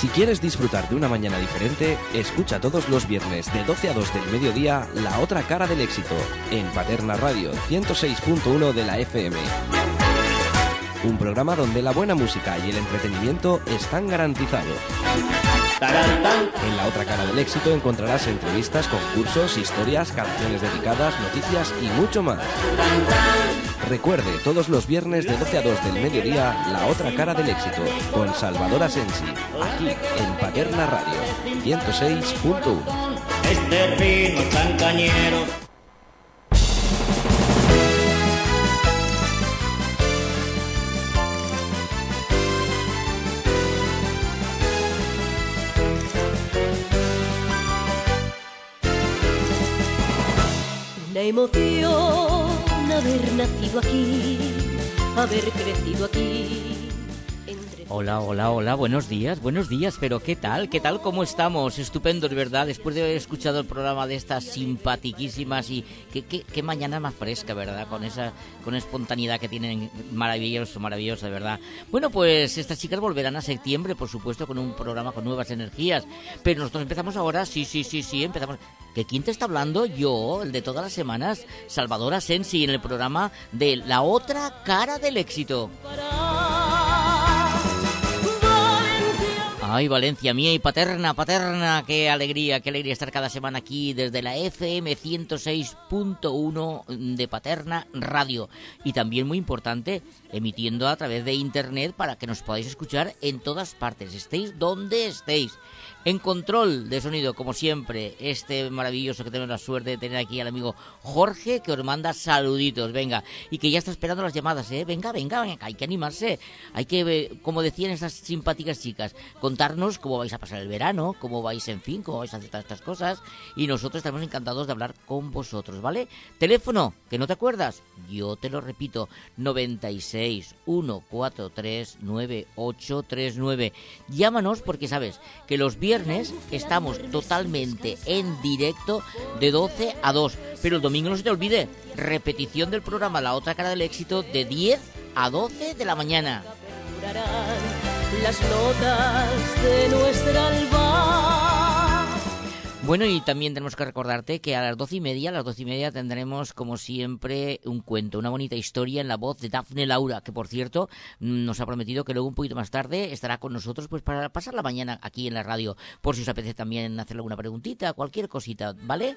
Si quieres disfrutar de una mañana diferente, escucha todos los viernes de 12 a 2 del mediodía La otra cara del éxito en Paterna Radio 106.1 de la FM. Un programa donde la buena música y el entretenimiento están garantizados. En la otra cara del éxito encontrarás entrevistas, concursos, historias, canciones dedicadas, noticias y mucho más. Recuerde, todos los viernes de 12 a 2 del mediodía, La otra cara del éxito, con Salvador Asensi, aquí en Paterna Radio, 106.1. Este ritmo tan cañero. Emoción haber nacido aquí, haber crecido aquí. Hola, hola, hola, buenos días, buenos días, pero ¿qué tal? ¿Qué tal? ¿Cómo estamos? Estupendos, ¿verdad? Después de haber escuchado el programa de estas simpatiquísimas y qué, qué, qué mañana más fresca, ¿verdad? Con esa con espontaneidad que tienen, maravilloso, de verdad. Bueno, pues estas chicas volverán a septiembre, por supuesto, con un programa con nuevas energías, pero nosotros empezamos ahora, sí, sí, sí, sí, empezamos. ¿Que quién te está hablando? Yo, el de todas las semanas, Salvador Asensi, en el programa de La Otra Cara del Éxito. Ay, Valencia mía y paterna, paterna, qué alegría, qué alegría estar cada semana aquí desde la FM 106.1 de Paterna Radio. Y también muy importante, emitiendo a través de internet para que nos podáis escuchar en todas partes, estéis donde estéis. En control de sonido, como siempre, este maravilloso que tenemos la suerte de tener aquí al amigo Jorge, que os manda saluditos, venga, y que ya está esperando las llamadas, ¿eh? Venga, venga, venga, hay que animarse, hay que, eh, como decían estas simpáticas chicas, contarnos cómo vais a pasar el verano, cómo vais, en fin, cómo vais a hacer todas estas cosas, y nosotros estamos encantados de hablar con vosotros, ¿vale? Teléfono, que no te acuerdas, yo te lo repito, 96 143 9839. Llámanos porque sabes que los viernes estamos totalmente en directo de 12 a 2. Pero el domingo no se te olvide, repetición del programa La otra cara del éxito de 10 a 12 de la mañana. Bueno, y también tenemos que recordarte que a las doce y media, a las doce y media tendremos, como siempre, un cuento, una bonita historia en la voz de Dafne Laura, que por cierto nos ha prometido que luego un poquito más tarde estará con nosotros pues para pasar la mañana aquí en la radio, por si os apetece también hacerle alguna preguntita, cualquier cosita, ¿vale?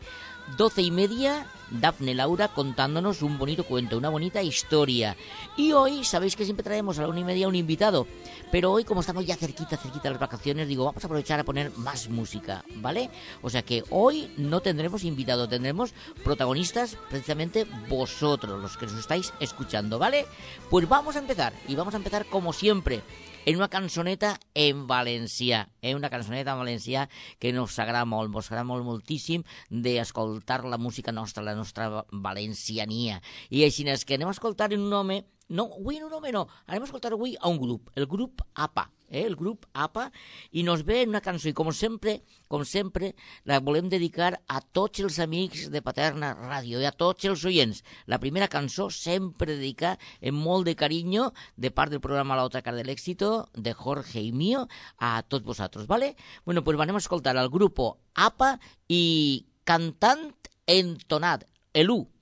Doce y media, Dafne Laura contándonos un bonito cuento, una bonita historia. Y hoy, sabéis que siempre traemos a la una y media un invitado, pero hoy como estamos ya cerquita, cerquita de las vacaciones, digo, vamos a aprovechar a poner más música, ¿vale? O sea que hoy no tendremos invitado, tendremos protagonistas precisamente vosotros, los que nos estáis escuchando, ¿vale? Pues vamos a empezar, y vamos a empezar como siempre, en una cançoneta en valencià, eh? una cançoneta en valencià que nos agrada molt, nos agrada molt moltíssim d'escoltar la música nostra, la nostra valenciania. I així és que anem a escoltar un home, no, avui un home no, anem a escoltar avui a un grup, el grup APA, eh? el grup APA, i nos ve una cançó, i com sempre, com sempre, la volem dedicar a tots els amics de Paterna Ràdio i a tots els oients. La primera cançó sempre dedicar amb molt de carinyo de part del programa La otra cara del éxito de Jorge i mío a tots vosaltres, Bueno, pues anem a escoltar al grupo APA i cantant entonat, el 1.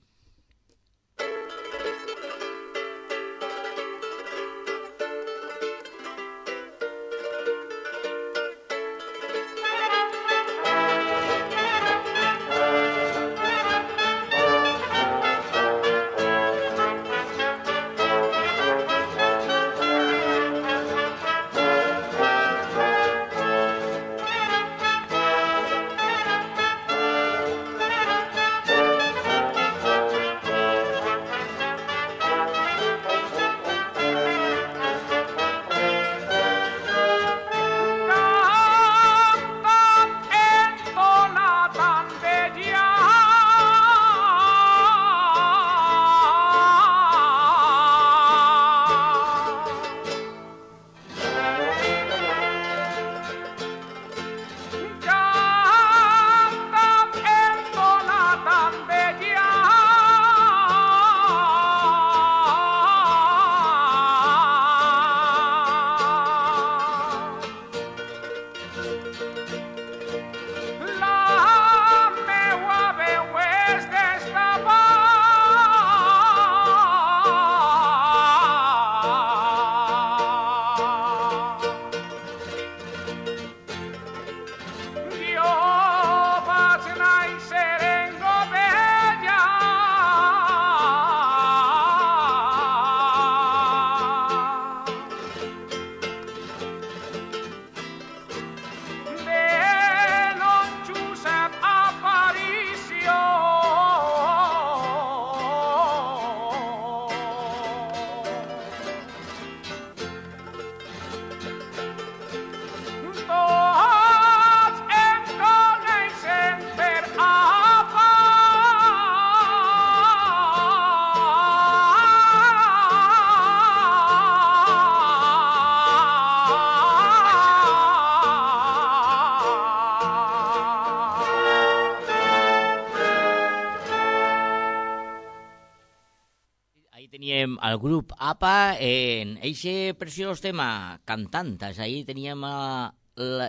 Al grup APA en eixe preciós tema Cantantes. Ahí teníem a la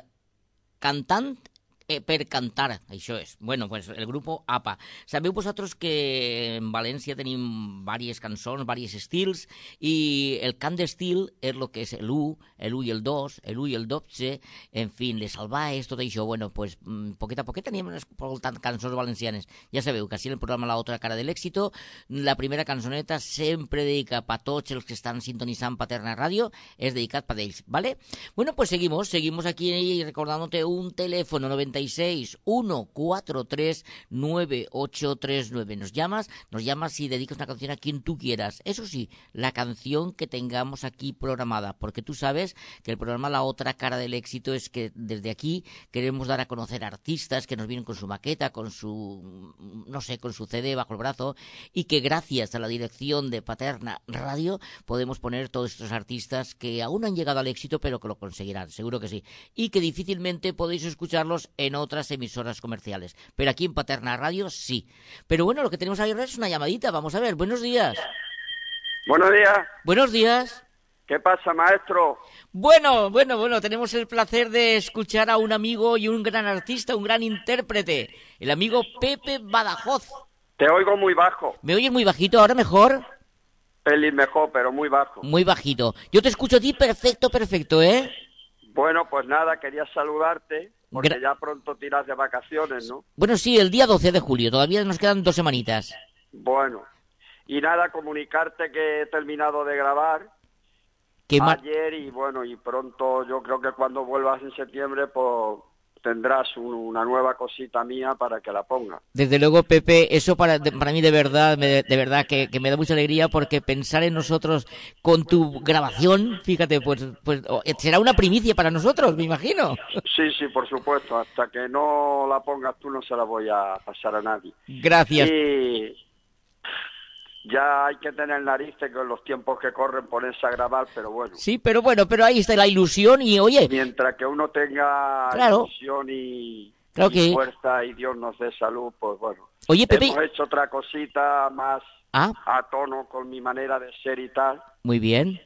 cantant eh, per cantar, això és. Bueno, pues el grup APA. Sabeu vosaltres que en València tenim diverses cançons, diversos estils, i el cant d'estil és el que és l'1, l'1 i el 2, l'1 i el 12, en fi, les salvaes, tot això. Bueno, pues mm, poquet a poquet teníem escoltant cançons valencianes. Ja sabeu que així en el programa La Otra Cara de l'Èxito, la primera cançoneta sempre dedica a tots els que estan sintonitzant Paterna Ràdio, és dedicat per ells, ¿vale? Bueno, pues seguimos, seguimos aquí recordándote un teléfono 96 143 9839. Nos llamas, nos llamas y dedicas una canción a quien tú quieras. Eso sí, la canción que tengamos aquí programada, porque tú sabes que el programa La Otra Cara del Éxito es que desde aquí queremos dar a conocer artistas que nos vienen con su maqueta, con su, no sé, con su CD bajo el brazo, y que gracias a la dirección de Paterna Radio podemos poner todos estos artistas que aún no han llegado al éxito, pero que lo conseguirán, seguro que sí. Y que difícilmente podéis escucharlos en otras emisoras comerciales. Pero aquí en Paterna Radio sí. Pero bueno, lo que tenemos ahora es una llamadita. Vamos a ver. Buenos días. Buenos días. Buenos días. ¿Qué pasa, maestro? Bueno, bueno, bueno, tenemos el placer de escuchar a un amigo y un gran artista, un gran intérprete, el amigo Pepe Badajoz. Te oigo muy bajo. ¿Me oyes muy bajito? ¿Ahora mejor? Pelín mejor, pero muy bajo. Muy bajito. Yo te escucho a ti perfecto, perfecto, ¿eh? Bueno, pues nada, quería saludarte, porque Gra- ya pronto tiras de vacaciones, ¿no? Bueno, sí, el día 12 de julio, todavía nos quedan dos semanitas. Bueno, y nada, comunicarte que he terminado de grabar ayer y bueno, y pronto yo creo que cuando vuelvas en septiembre, pues tendrás un- una nueva cosita mía para que la ponga. Desde luego, Pepe, eso para, de- para mí de verdad, me- de verdad que, que me da mucha alegría porque pensar en nosotros con tu grabación, fíjate, pues, pues oh, será una primicia para nosotros, me imagino. Sí, sí, por supuesto, hasta que no la pongas tú no se la voy a pasar a nadie. Gracias. Y ya hay que tener narices con los tiempos que corren ponerse a grabar, pero bueno, Sí, pero bueno, pero ahí está la ilusión y oye, mientras que uno tenga Claro. ilusión y, Claro y que- fuerza y Dios nos dé salud, pues bueno. oye, Pepe. Hemos hecho otra cosita más Ah, a tono con mi manera de ser y tal. muy bien.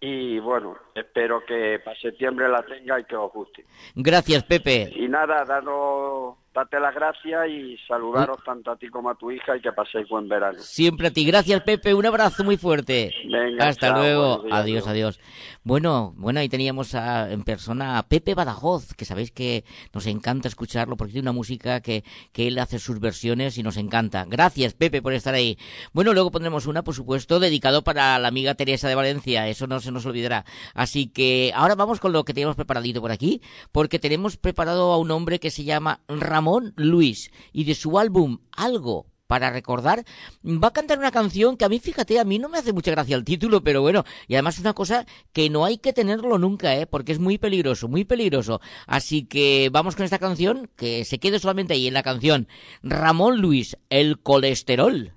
Y bueno, espero que para septiembre la tenga y que os guste. Gracias, Pepe. Y nada, danos, date las gracias y saludaros tanto a ti como a tu hija y que paséis buen verano. Siempre a ti. Gracias, Pepe. Un abrazo muy fuerte. Venga, Hasta chao, luego. días, adiós, adiós. Bueno, bueno, ahí teníamos a- en persona a Pepe Badajoz, que sabéis que nos encanta escucharlo porque tiene una música que, que él hace sus versiones y nos encanta. Gracias, Pepe, por estar ahí. Bueno, luego pondremos una, por supuesto, dedicado para la amiga Teresa de Valencia. Eso no se nos olvidará. Así que ahora vamos con lo que teníamos preparadito por aquí, porque tenemos preparado a un hombre que se llama Ramón Luis y de su álbum Algo para recordar, va a cantar una canción que a mí, fíjate, a mí no me hace mucha gracia el título, pero bueno, y además una cosa que no hay que tenerlo nunca, ¿eh? porque es muy peligroso, muy peligroso. Así que vamos con esta canción, que se quede solamente ahí en la canción. Ramón Luis, el colesterol.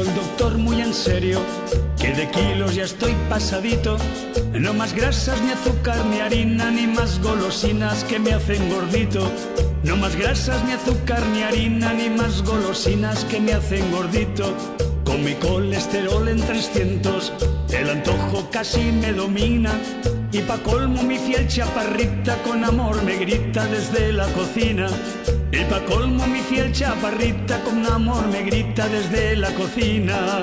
El doctor muy en serio que de kilos ya estoy pasadito. No más grasas, ni azúcar, ni harina, ni más golosinas que me hacen gordito. No más grasas, ni azúcar, ni harina, ni más golosinas que me hacen gordito. Con mi colesterol en 300, el antojo casi me domina. Y pa' colmo mi fiel chaparrita con amor me grita desde la cocina. Y pa' colmo mi fiel chaparrita con amor me grita desde la cocina.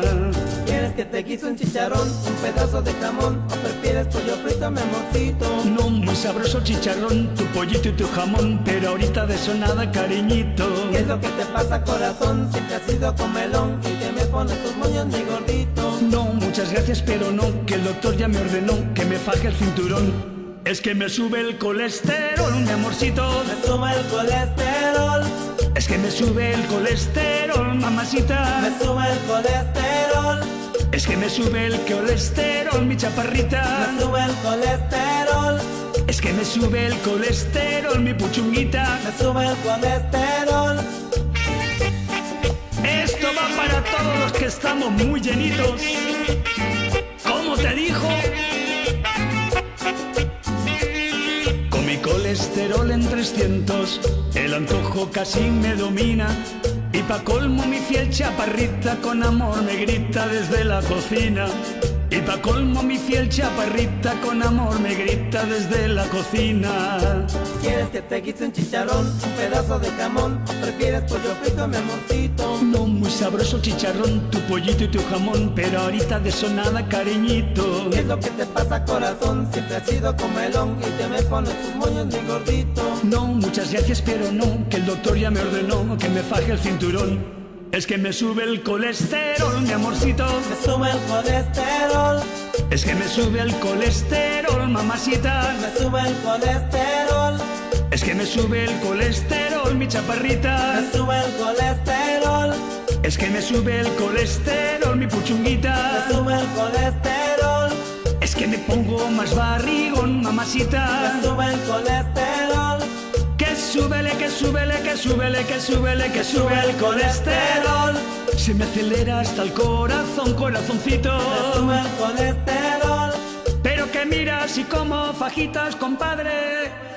¿Quieres que te guise un chicharrón, un pedazo de jamón o prefieres pollo frito, mi amorcito? No muy sabroso chicharrón, tu pollito y tu jamón, pero ahorita de eso nada cariñito. ¿Qué es lo que te pasa corazón? Si te has ido con melón y que me pones tus moños mi gordito gracias, pero no, que el doctor ya me ordenó que me faje el cinturón. Es que me sube el colesterol, mi amorcito. Me sube el colesterol. Es que me sube el colesterol, mamacita. Me sube el colesterol. Es que me sube el colesterol, mi chaparrita. Me sube el colesterol. Es que me sube el colesterol, mi puchunguita. Me sube el colesterol. Esto va para todos los que estamos muy llenitos. ¿Cómo te dijo? Con mi colesterol en 300, el antojo casi me domina. Y pa' colmo mi fiel chaparrita con amor me grita desde la cocina. Y pa' colmo mi fiel chaparrita con amor me grita desde la cocina. ¿Quieres que te quite un chicharrón, un pedazo de jamón? ¿O prefieres pollo frito, mi amorcito? No muy sabroso chicharrón, tu pollito y tu jamón, pero ahorita de eso nada cariñito. ¿Qué es lo que te pasa, corazón? Siempre has sido comelón y te me pones tus moños, mi gordito. No, muchas gracias, pero no, que el doctor ya me ordenó que me faje el cinturón. Es que me sube el colesterol, mi amorcito. Me sube el colesterol, Es que me sube el colesterol, mamacita. me sube el colesterol, Es que me sube el colesterol, mi chaparrita. me sube el colesterol, Es que me sube el colesterol, mi me puchunguita. sube el colesterol, Es que me pongo más barrigón, mamacita. me sube el colesterol, súbele, que súbele, que súbele, que súbele, que sube el colesterol. Se me acelera hasta el corazón, corazoncito. me sube el colesterol. Pero que miras y como fajitas, compadre.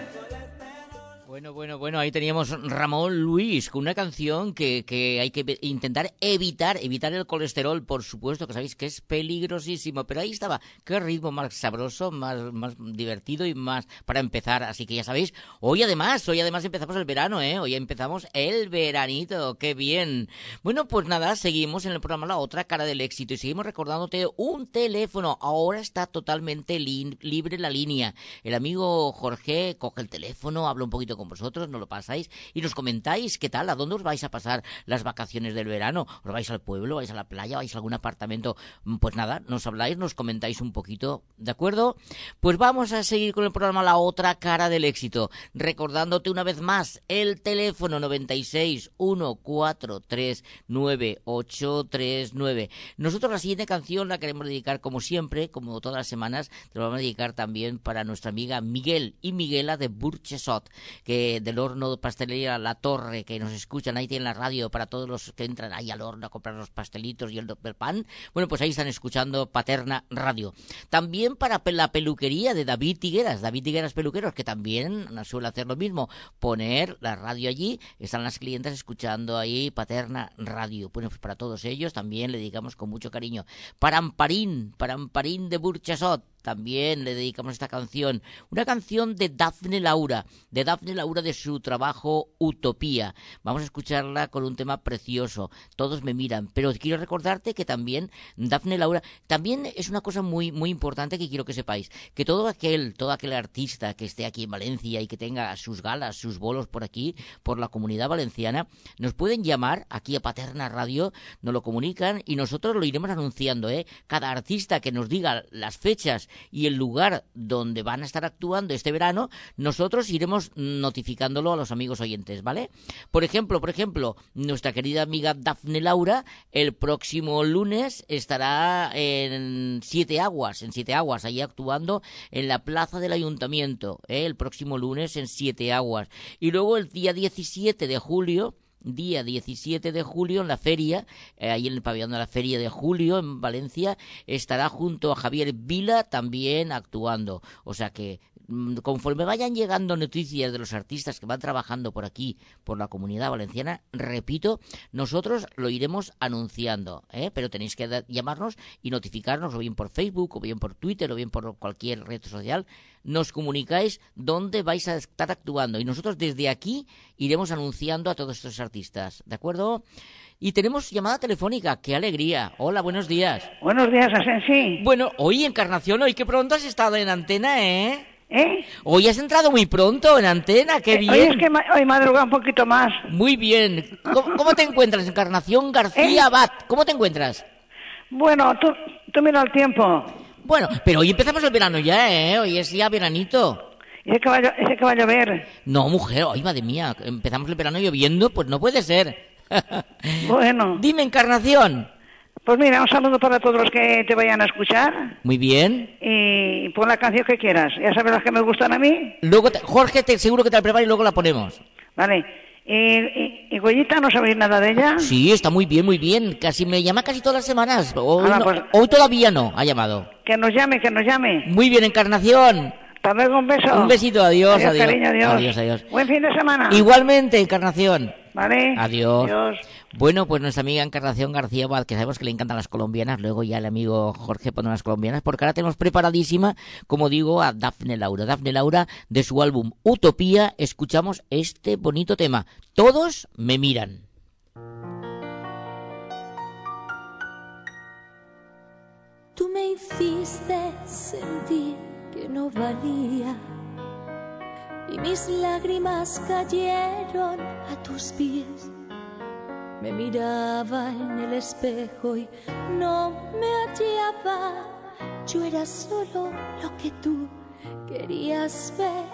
Bueno, bueno, bueno, ahí teníamos Ramón Luis con una canción que, que hay que intentar evitar, evitar el colesterol, por supuesto, que sabéis que es peligrosísimo, pero ahí estaba, qué ritmo más sabroso, más, más divertido y más para empezar, así que ya sabéis, hoy además, hoy además empezamos el verano, ¿eh? Hoy empezamos el veranito, qué bien. Bueno, pues nada, seguimos en el programa La Otra Cara del Éxito y seguimos recordándote un teléfono, ahora está totalmente lin- libre la línea. El amigo Jorge coge el teléfono, habla un poquito con vosotros, nos lo pasáis y nos comentáis qué tal, a dónde os vais a pasar las vacaciones del verano. ¿Os vais al pueblo, vais a la playa, vais a algún apartamento? Mm, Pues nada, nos habláis, nos comentáis un poquito, ¿de acuerdo? Pues vamos a seguir con el programa La Otra Cara del Éxito, recordándote una vez más el teléfono 96 143 9839. Nosotros la siguiente canción la queremos dedicar como siempre, como todas las semanas, te lo vamos a dedicar también para nuestra amiga Miguel y Miguela de Burchesot, que del horno de pastelería La Torre, que nos escuchan ahí tienen la radio para todos los que entran ahí al horno a comprar los pastelitos y el, pan. Bueno, pues ahí están escuchando Paterna Radio. También para la peluquería de David Tigueras, David Tigueras Peluqueros, que también suele hacer lo mismo, poner la radio allí, están las clientas escuchando ahí Paterna Radio. Bueno, pues para todos ellos también le dedicamos con mucho cariño. Para Amparín, para Amparín de Burchasot, también le dedicamos esta canción. Una canción de Dafne Laura, de Dafne Laura de su trabajo Utopía. Vamos a escucharla con un tema precioso. Todos me miran, pero quiero recordarte que también Dafne Laura, también es una cosa muy, muy importante que quiero que sepáis, que todo aquel, todo aquel artista que esté aquí en Valencia y que tenga sus galas, sus bolos por aquí, por la comunidad valenciana, nos pueden llamar aquí a Paterna Radio, nos lo comunican y nosotros lo iremos anunciando, ¿eh? Cada artista que nos diga las fechas y el lugar donde van a estar actuando este verano, nosotros iremos notificándolo a los amigos oyentes, ¿vale? Por ejemplo, por ejemplo, nuestra querida amiga Dafne Laura, el próximo lunes estará en Siete Aguas, en Siete Aguas, ahí actuando en la plaza del ayuntamiento, ¿eh? el próximo lunes en Siete Aguas. Y luego el día 17 de julio, día 17 de julio en la feria, eh, ahí en el pabellón de la feria de julio en Valencia, estará junto a Javier Vila también actuando. O sea que conforme vayan llegando noticias de los artistas que van trabajando por aquí, por la comunidad valenciana, repito, nosotros lo iremos anunciando, ¿eh? pero tenéis que llamarnos y notificarnos o bien por Facebook, o bien por Twitter, o bien por cualquier red social, nos comunicáis dónde vais a estar actuando y nosotros desde aquí iremos anunciando a todos estos artistas, ¿de acuerdo? Y tenemos llamada telefónica, qué alegría. Hola, buenos días. Buenos días, Asensi. Bueno, hoy Encarnación, hoy qué pronto has estado en antena, ¿eh? ¿Eh? Hoy has entrado muy pronto en antena, qué bien. Hoy es que ma- hoy madruga un poquito más. Muy bien. ¿Cómo, cómo te encuentras, Encarnación García ¿Eh? Abad? ¿Cómo te encuentras? Bueno, tú, tú mira el tiempo. Bueno, pero hoy empezamos el verano ya, ¿eh? Hoy es ya veranito. Ese que va, a ese que va a llover. No, mujer, ay, madre mía, empezamos el verano lloviendo, pues no puede ser. Bueno, Dime, Encarnación. Pues mira, un saludo para todos los que te vayan a escuchar. Muy bien. Y pon la canción que quieras. Ya sabes las que me gustan a mí. Luego, te- Jorge, te seguro que te la prepara y luego la ponemos. Vale. ¿Y, y, y Goyita no sabéis nada de ella? Sí, está muy bien, muy bien. Casi me llama casi todas las semanas. Hoy, Ah, no- pues- hoy todavía no ha llamado. Que nos llame, que nos llame. Muy bien, Encarnación. Hasta luego, un beso. Un besito, adiós, adiós. cariño, adiós. Adiós, adiós. Buen fin de semana. Igualmente, Encarnación. Vale. Adiós. Adiós. Bueno, pues nuestra amiga Encarnación García Abad, que sabemos que le encantan las colombianas, luego ya el amigo Jorge pone las colombianas, porque ahora tenemos preparadísima, como digo, a Dafne Laura. Dafne Laura, de su álbum Utopía, escuchamos este bonito tema. Todos me miran. Tú me hiciste sentir que no valía y mis lágrimas cayeron a tus pies. Me miraba en el espejo y no me hallaba. Yo era solo lo que tú querías ver.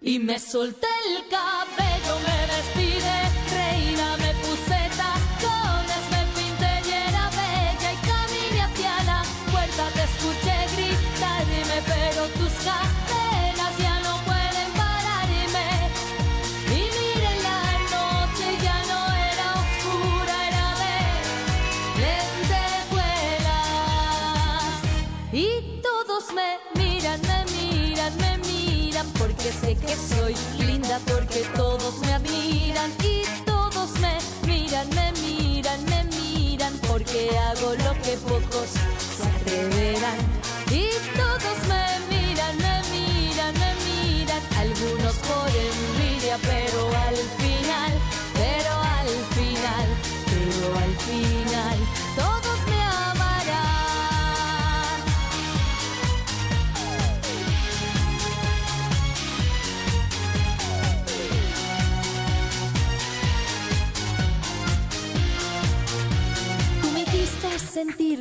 Y me solté el cabello, me vestí de reina, porque sé que soy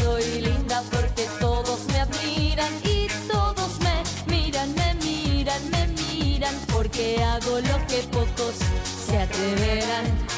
soy linda, porque todos me admiran y todos me miran, me miran, me miran porque hago lo que pocos se atreverán.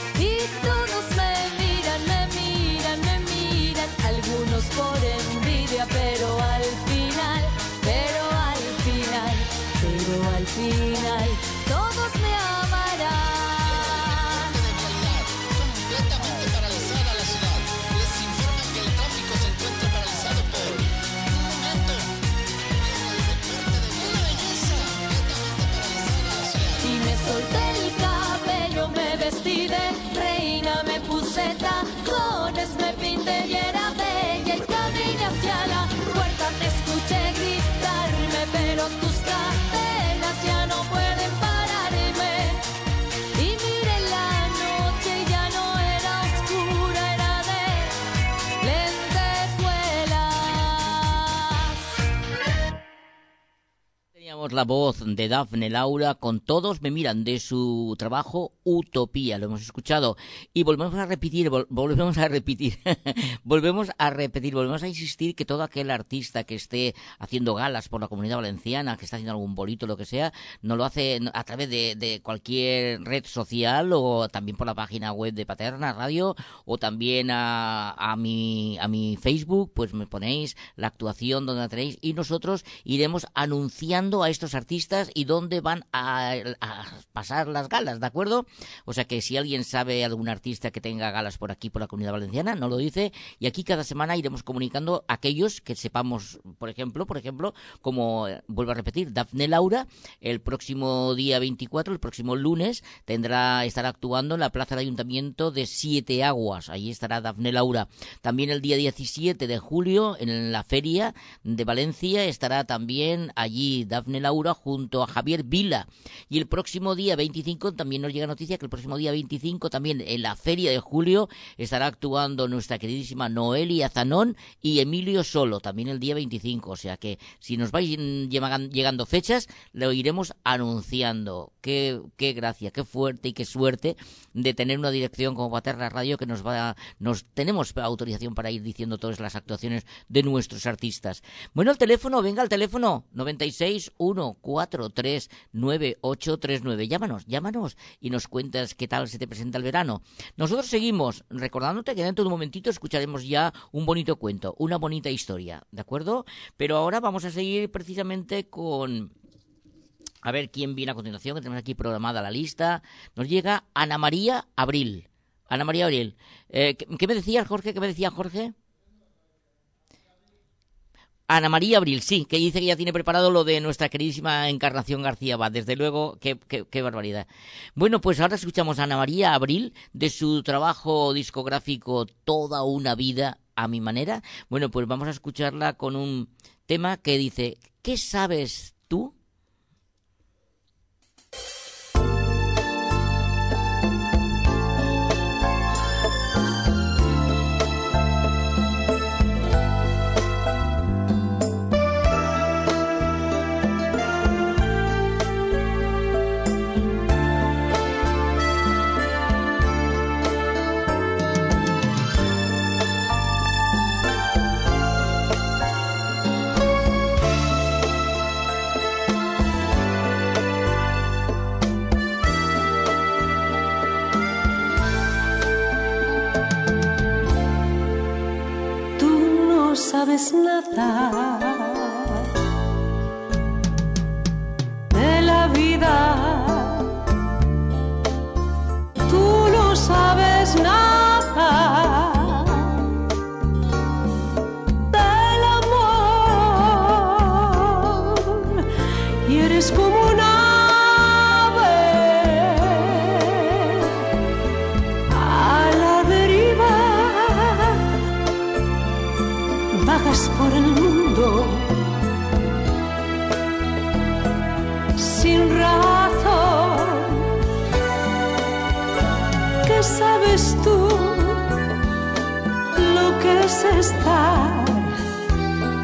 La voz de Dafne Laura con Todos me miran de su trabajo Utopía, lo hemos escuchado. Y volvemos a repetir, vol- volvemos a repetir, volvemos a repetir, volvemos a insistir que todo aquel artista que esté haciendo galas por la comunidad valenciana, que está haciendo algún bolito, lo que sea, no lo hace a través de, de cualquier red social o también por la página web de Paterna Radio o también a, a mi a mi Facebook, pues me ponéis la actuación donde la tenéis y nosotros iremos anunciando a estos artistas y dónde van a, pasar las galas, ¿de acuerdo? O sea que si alguien sabe algún artista que tenga galas por aquí, por la comunidad valenciana, no lo dice. Y aquí cada semana iremos comunicando a aquellos que sepamos, por ejemplo, por ejemplo, como eh, vuelvo a repetir, Dafne Laura, el próximo día 24, el próximo lunes, tendrá, estará actuando en la Plaza del Ayuntamiento de Siete Aguas. Allí estará Dafne Laura. También el día 17 de julio, en la Feria de Valencia, estará también allí Dafne Laura junto a Javier Vila. Y el próximo día 25 también nos llega noticia que el próximo día 25 también en la feria de julio estará actuando nuestra queridísima Noelia Zanón y Emilio Solo, también el día 25. O sea que si nos vais llegan- llegando fechas, lo iremos anunciando. Qué, qué gracia, qué fuerte y qué suerte de tener una dirección como Paterna Radio que nos va, nos tenemos autorización para ir diciendo todas las actuaciones de nuestros artistas. Bueno, el teléfono, venga al teléfono 96 143 9839. Llámanos, llámanos y nos cuentas qué tal se te presenta el verano. Nosotros seguimos recordándote que dentro de un momentito escucharemos ya un bonito cuento, una bonita historia, ¿de acuerdo? Pero ahora vamos a seguir precisamente con a ver quién viene a continuación, que tenemos aquí programada la lista. Nos llega Ana María Abril. Ana María Abril. Eh, ¿qué, qué me decías, Jorge? ¿Qué me decía Jorge? Ana María Abril, sí, que dice que ya tiene preparado lo de nuestra queridísima Encarnación García Bad. Desde luego, qué, qué, qué barbaridad. Bueno, pues ahora escuchamos a Ana María Abril de su trabajo discográfico Toda una vida a mi manera. Bueno, pues vamos a escucharla con un tema que dice, ¿qué sabes? Tú sabes nada de la vida. Estar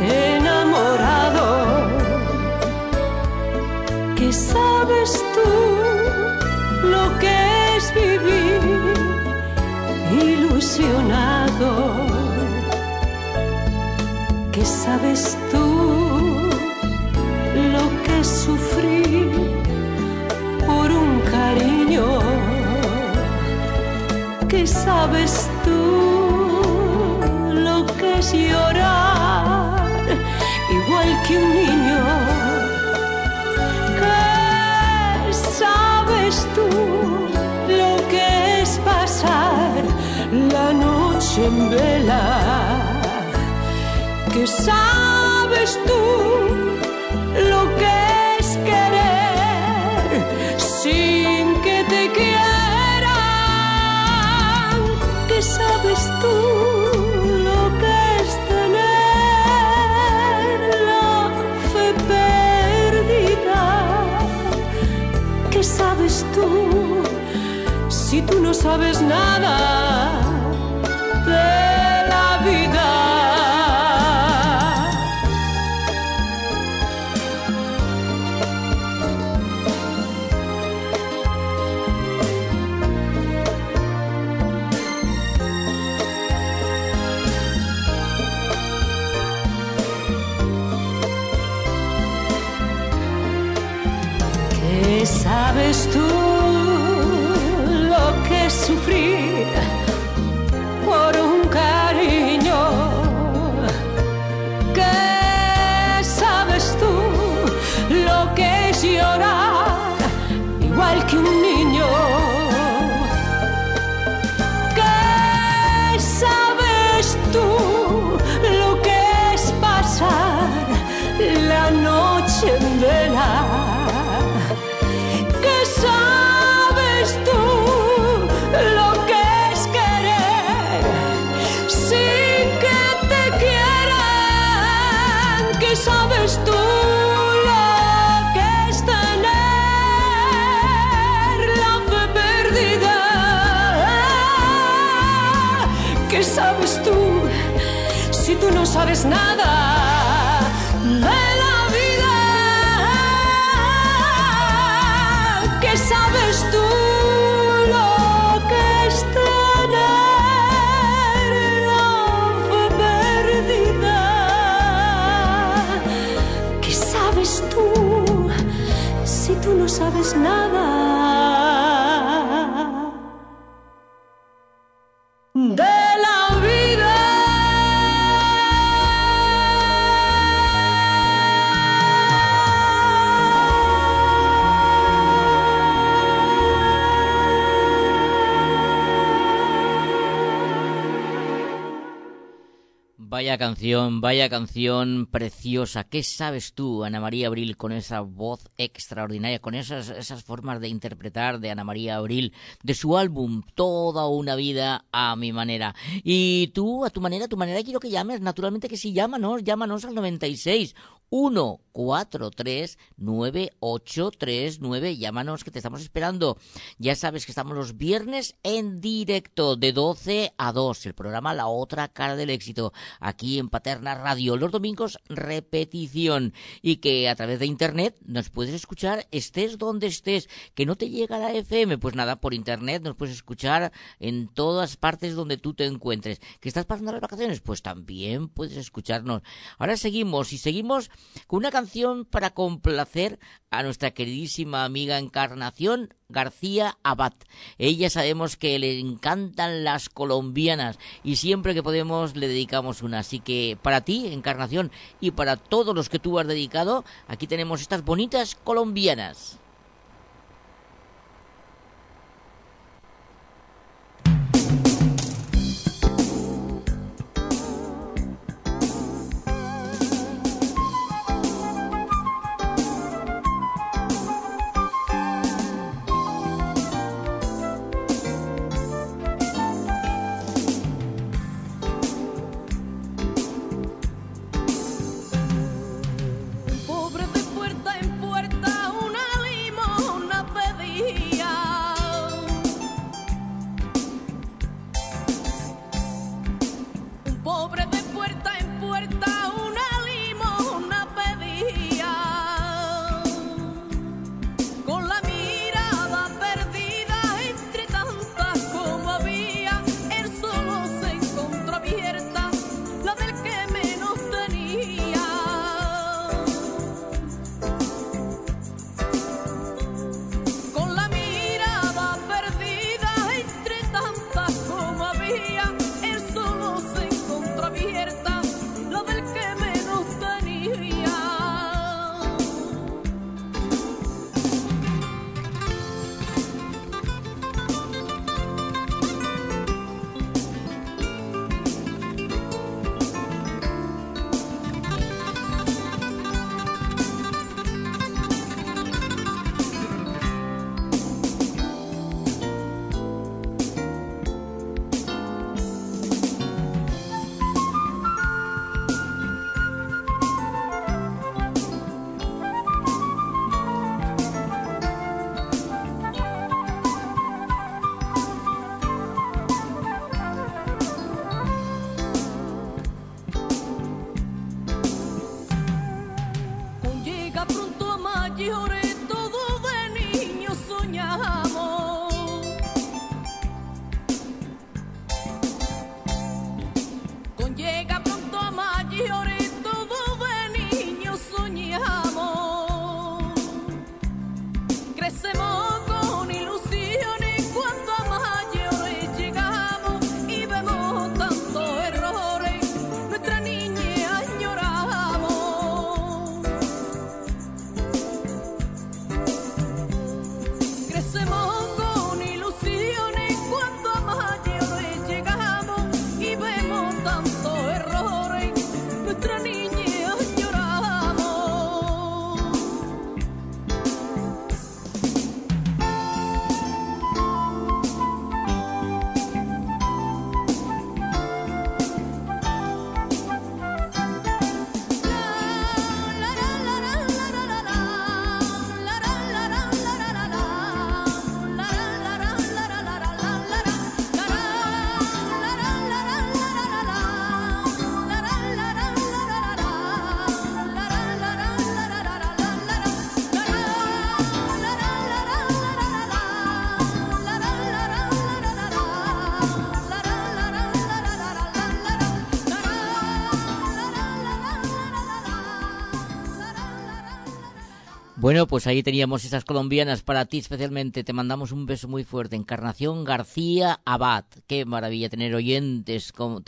enamorado? ¿Qué sabes tú lo que es vivir ilusionado? ¿Qué sabes tú lo que es sufrir por un cariño? ¿Qué sabes tú lo que es llorar igual que un niño? ¿Qué sabes tú lo que es pasar la noche en vela? ¿Qué sabes tú si tú no sabes nada tú no sabes nada de la vida? ¿Qué sabes tú lo que es tener la perdida? ¿Qué sabes tú si tú no sabes nada? Canción, vaya canción preciosa. ¿Qué sabes tú, Ana María Abril, con esa voz extraordinaria, con esas, esas formas de interpretar de Ana María Abril, de su álbum Toda una vida a mi manera? Y tú, a tu manera, a tu manera, quiero que llames, naturalmente que sí, llámanos, llámanos al 96 143 9839. Llámanos que te estamos esperando. Ya sabes que estamos los viernes en directo de 12 a 2. El programa La Otra Cara del Éxito. Aquí en Paterna Radio. Los domingos repetición. Y que a través de internet nos puedes escuchar estés donde estés. Que no te llega la FM. Pues nada, por internet nos puedes escuchar en todas partes donde tú te encuentres. ¿Que estás pasando las vacaciones? Pues también puedes escucharnos. Ahora seguimos y seguimos con una canción para complacer a nuestra queridísima amiga Encarnación García Abad. Ella sabemos que le encantan las colombianas y siempre que podemos le dedicamos una. Así que para ti, Encarnación, y para todos los que tú has dedicado, aquí tenemos estas bonitas colombianas. Bueno, pues ahí teníamos esas colombianas para ti especialmente. Te mandamos un beso muy fuerte. Encarnación García Abad. Qué maravilla tener oyentes como,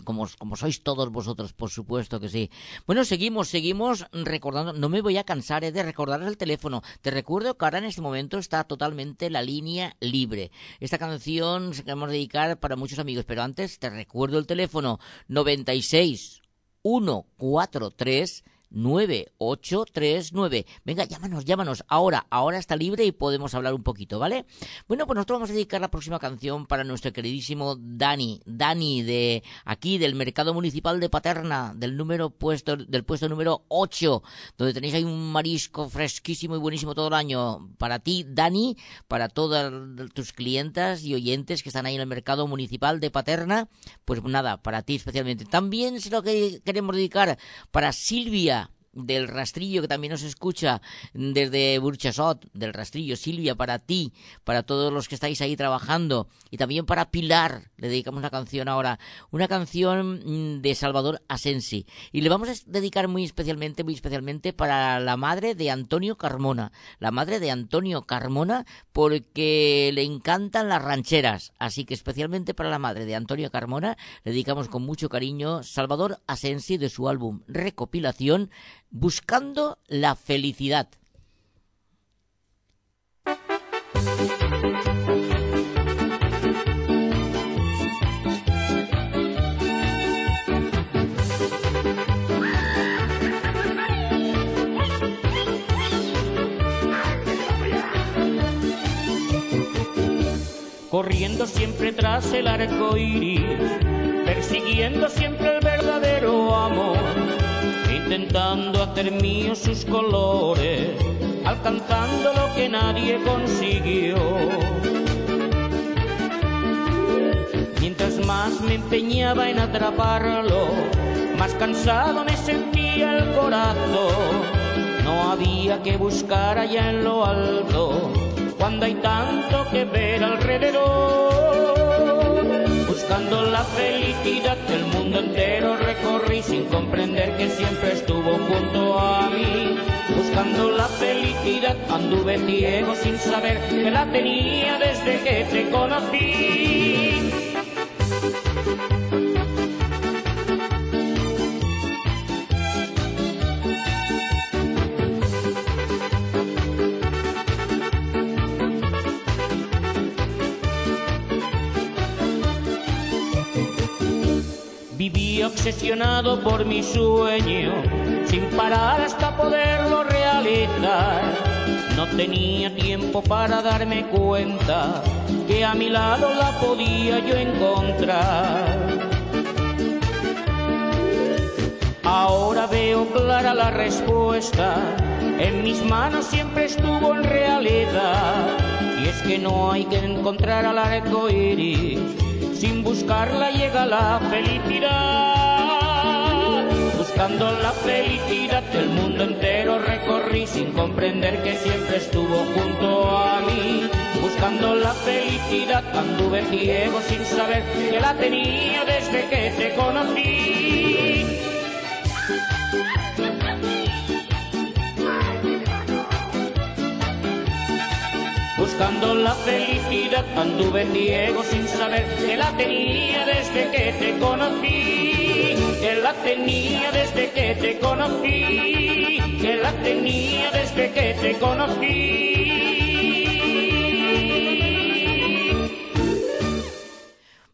sois todos vosotros, por supuesto que sí. Bueno, seguimos, seguimos recordando. No me voy a cansar eh, de recordaros el teléfono. Te recuerdo que ahora en este momento está totalmente la línea libre. Esta canción se queremos dedicar para muchos amigos, pero antes te recuerdo el teléfono 96 143 9839. Venga, llámanos, llámanos. Ahora, ahora está libre y podemos hablar un poquito, ¿vale? Bueno, pues nosotros vamos a dedicar la próxima canción para nuestro queridísimo Dani. Dani de aquí, del Mercado Municipal de Paterna, del número puesto, del puesto número 8, donde tenéis ahí un marisco fresquísimo y buenísimo todo el año. Para ti, Dani, para todas tus clientas y oyentes que están ahí en el Mercado Municipal de Paterna, pues nada, para ti especialmente. También es lo que queremos dedicar para Silvia del rastrillo que también nos escucha desde Burchasot, del rastrillo, Silvia, para ti, para todos los que estáis ahí trabajando, y también para Pilar, le dedicamos una canción ahora, una canción mm, de Salvador Asensi, y le vamos a dedicar muy especialmente, muy especialmente para la madre de Antonio Carmona, la madre de Antonio Carmona, porque le encantan las rancheras, así que especialmente para la madre de Antonio Carmona, le dedicamos con mucho cariño Salvador Asensi de su álbum Recopilación, Buscando la felicidad. corriendo siempre tras el arco iris, persiguiendo siempre el verdadero amor, intentando hacer míos sus colores, alcanzando lo que nadie consiguió. Mientras más me empeñaba en atraparlo, más cansado me sentía el corazón. No había que buscar allá en lo alto cuando hay tanto que ver alrededor. Buscando la felicidad que el mundo entero recorrí sin comprender que siempre estuvo junto a mí. Buscando la felicidad anduve ciego sin saber que la tenía desde que te conocí. Viví obsesionado por mi sueño, sin parar hasta poderlo realizar. No tenía tiempo para darme cuenta que a mi lado la podía yo encontrar. Ahora veo clara la respuesta, en mis manos siempre estuvo en realidad. Y es que no hay que encontrar al arco iris sin buscarla llega la felicidad. Buscando la felicidad del mundo entero recorrí sin comprender que siempre estuvo junto a mí. Buscando la felicidad anduve ciego sin saber que la tenía desde que te conocí. Buscando la felicidad anduve ciego sin saber que la tenía desde que te conocí, que la tenía desde que te conocí, que la tenía desde que te conocí.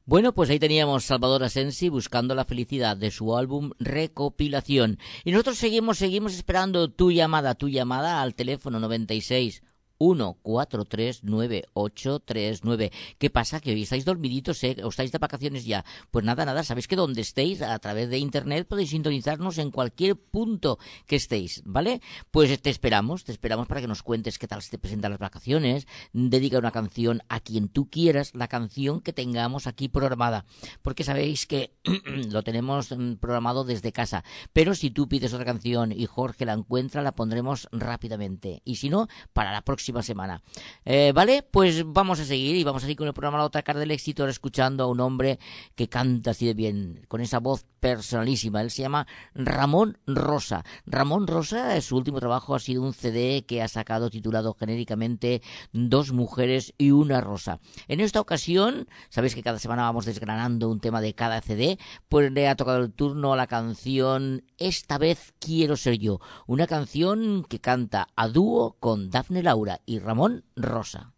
Bueno, pues ahí teníamos Salvador Asensi buscando la felicidad de su álbum Recopilación. Y nosotros seguimos, seguimos esperando tu llamada, tu llamada al teléfono 96 1439839. ¿Qué pasa? Que hoy estáis dormiditos, ¿eh? ¿O estáis de vacaciones ya? Pues nada, nada, sabéis que donde estéis, a través de internet, podéis sintonizarnos en cualquier punto que estéis, ¿vale? Pues te esperamos, te esperamos para que nos cuentes qué tal se te presentan las vacaciones, dedica una canción a quien tú quieras, la canción que tengamos aquí programada, porque sabéis que lo tenemos mm, programado desde casa, pero si tú pides otra canción y Jorge la encuentra, la pondremos rápidamente, y si no, para la próxima próxima semana. Eh, ¿Vale? Pues vamos a seguir y vamos a seguir con el programa La otra cara del éxito, escuchando a un hombre que canta así de bien, con esa voz personalísima. Él se llama Ramón Rosa. Ramón Rosa, su último trabajo ha sido un CD que ha sacado titulado genéricamente Dos mujeres y una rosa. En esta ocasión, sabéis que cada semana vamos desgranando un tema de cada CD, pues le ha tocado el turno a la canción Esta vez quiero ser yo, una canción que canta a dúo con Dafne Laura y Ramón Rosa.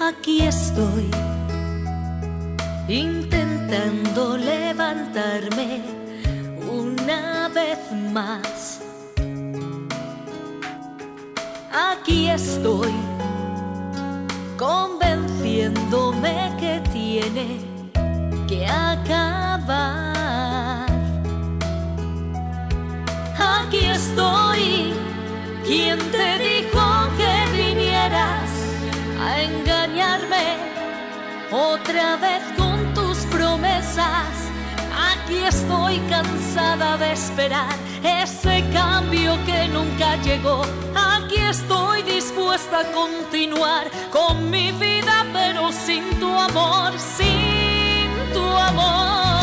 Aquí estoy, intentando levantarme una vez más. Aquí estoy, convenciéndome que tiene que acabar. Aquí estoy, quien te dijo que vinieras a engañarme otra vez con tus promesas. Aquí estoy cansada de esperar ese cambio que nunca llegó. Aquí estoy dispuesta a continuar con mi vida, pero sin tu amor, sin tu amor.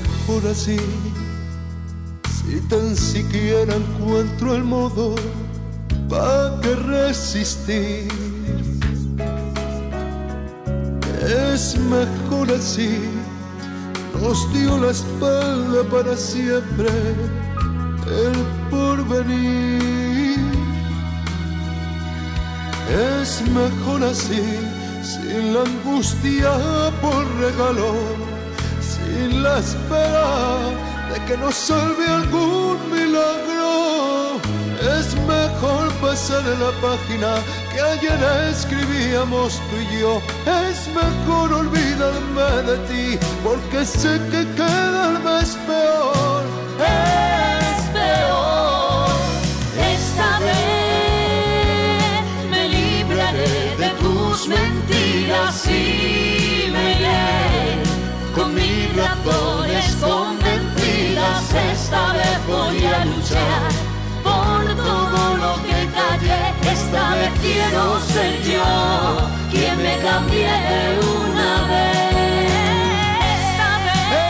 Mejor así, si tan siquiera encuentro el modo para que resistir. Es mejor así, nos dio la espalda para siempre el porvenir. Es mejor así, sin la angustia por regalo la espera de que nos salve algún milagro. Es mejor pasar en la página que ayer escribíamos tú y yo. Es mejor olvidarme de ti porque sé que quedarme es peor. es peor. Esta vez me libraré de tus mentiras y razones convencidas. Esta vez voy a luchar por todo lo que callé. Esta vez quiero ser yo quien me cambie de una vez. Esta vez,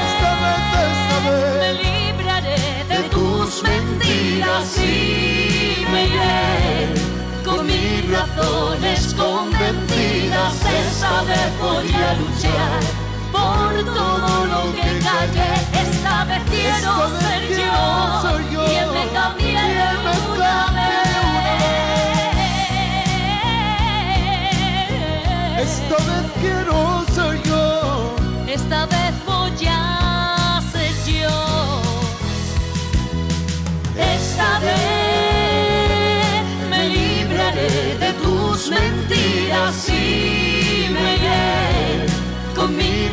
me libraré de tus mentiras y me iré con mis razones convencidas. Esta vez voy a luchar por todo lo que callé. Esta vez quiero ser yo quien me cambie de una vez. Esta vez quiero ser yo. Esta vez voy a ser yo. Esta vez me libraré de tus mentiras y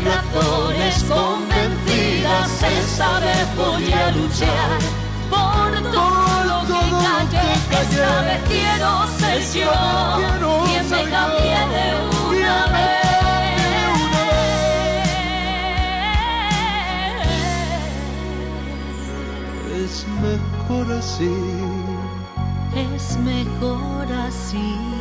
razones convencidas. Esta vez voy a luchar por todo lo que callé. Esta vez quiero ser yo quien me cambie de una vez. Es mejor así. Es mejor así.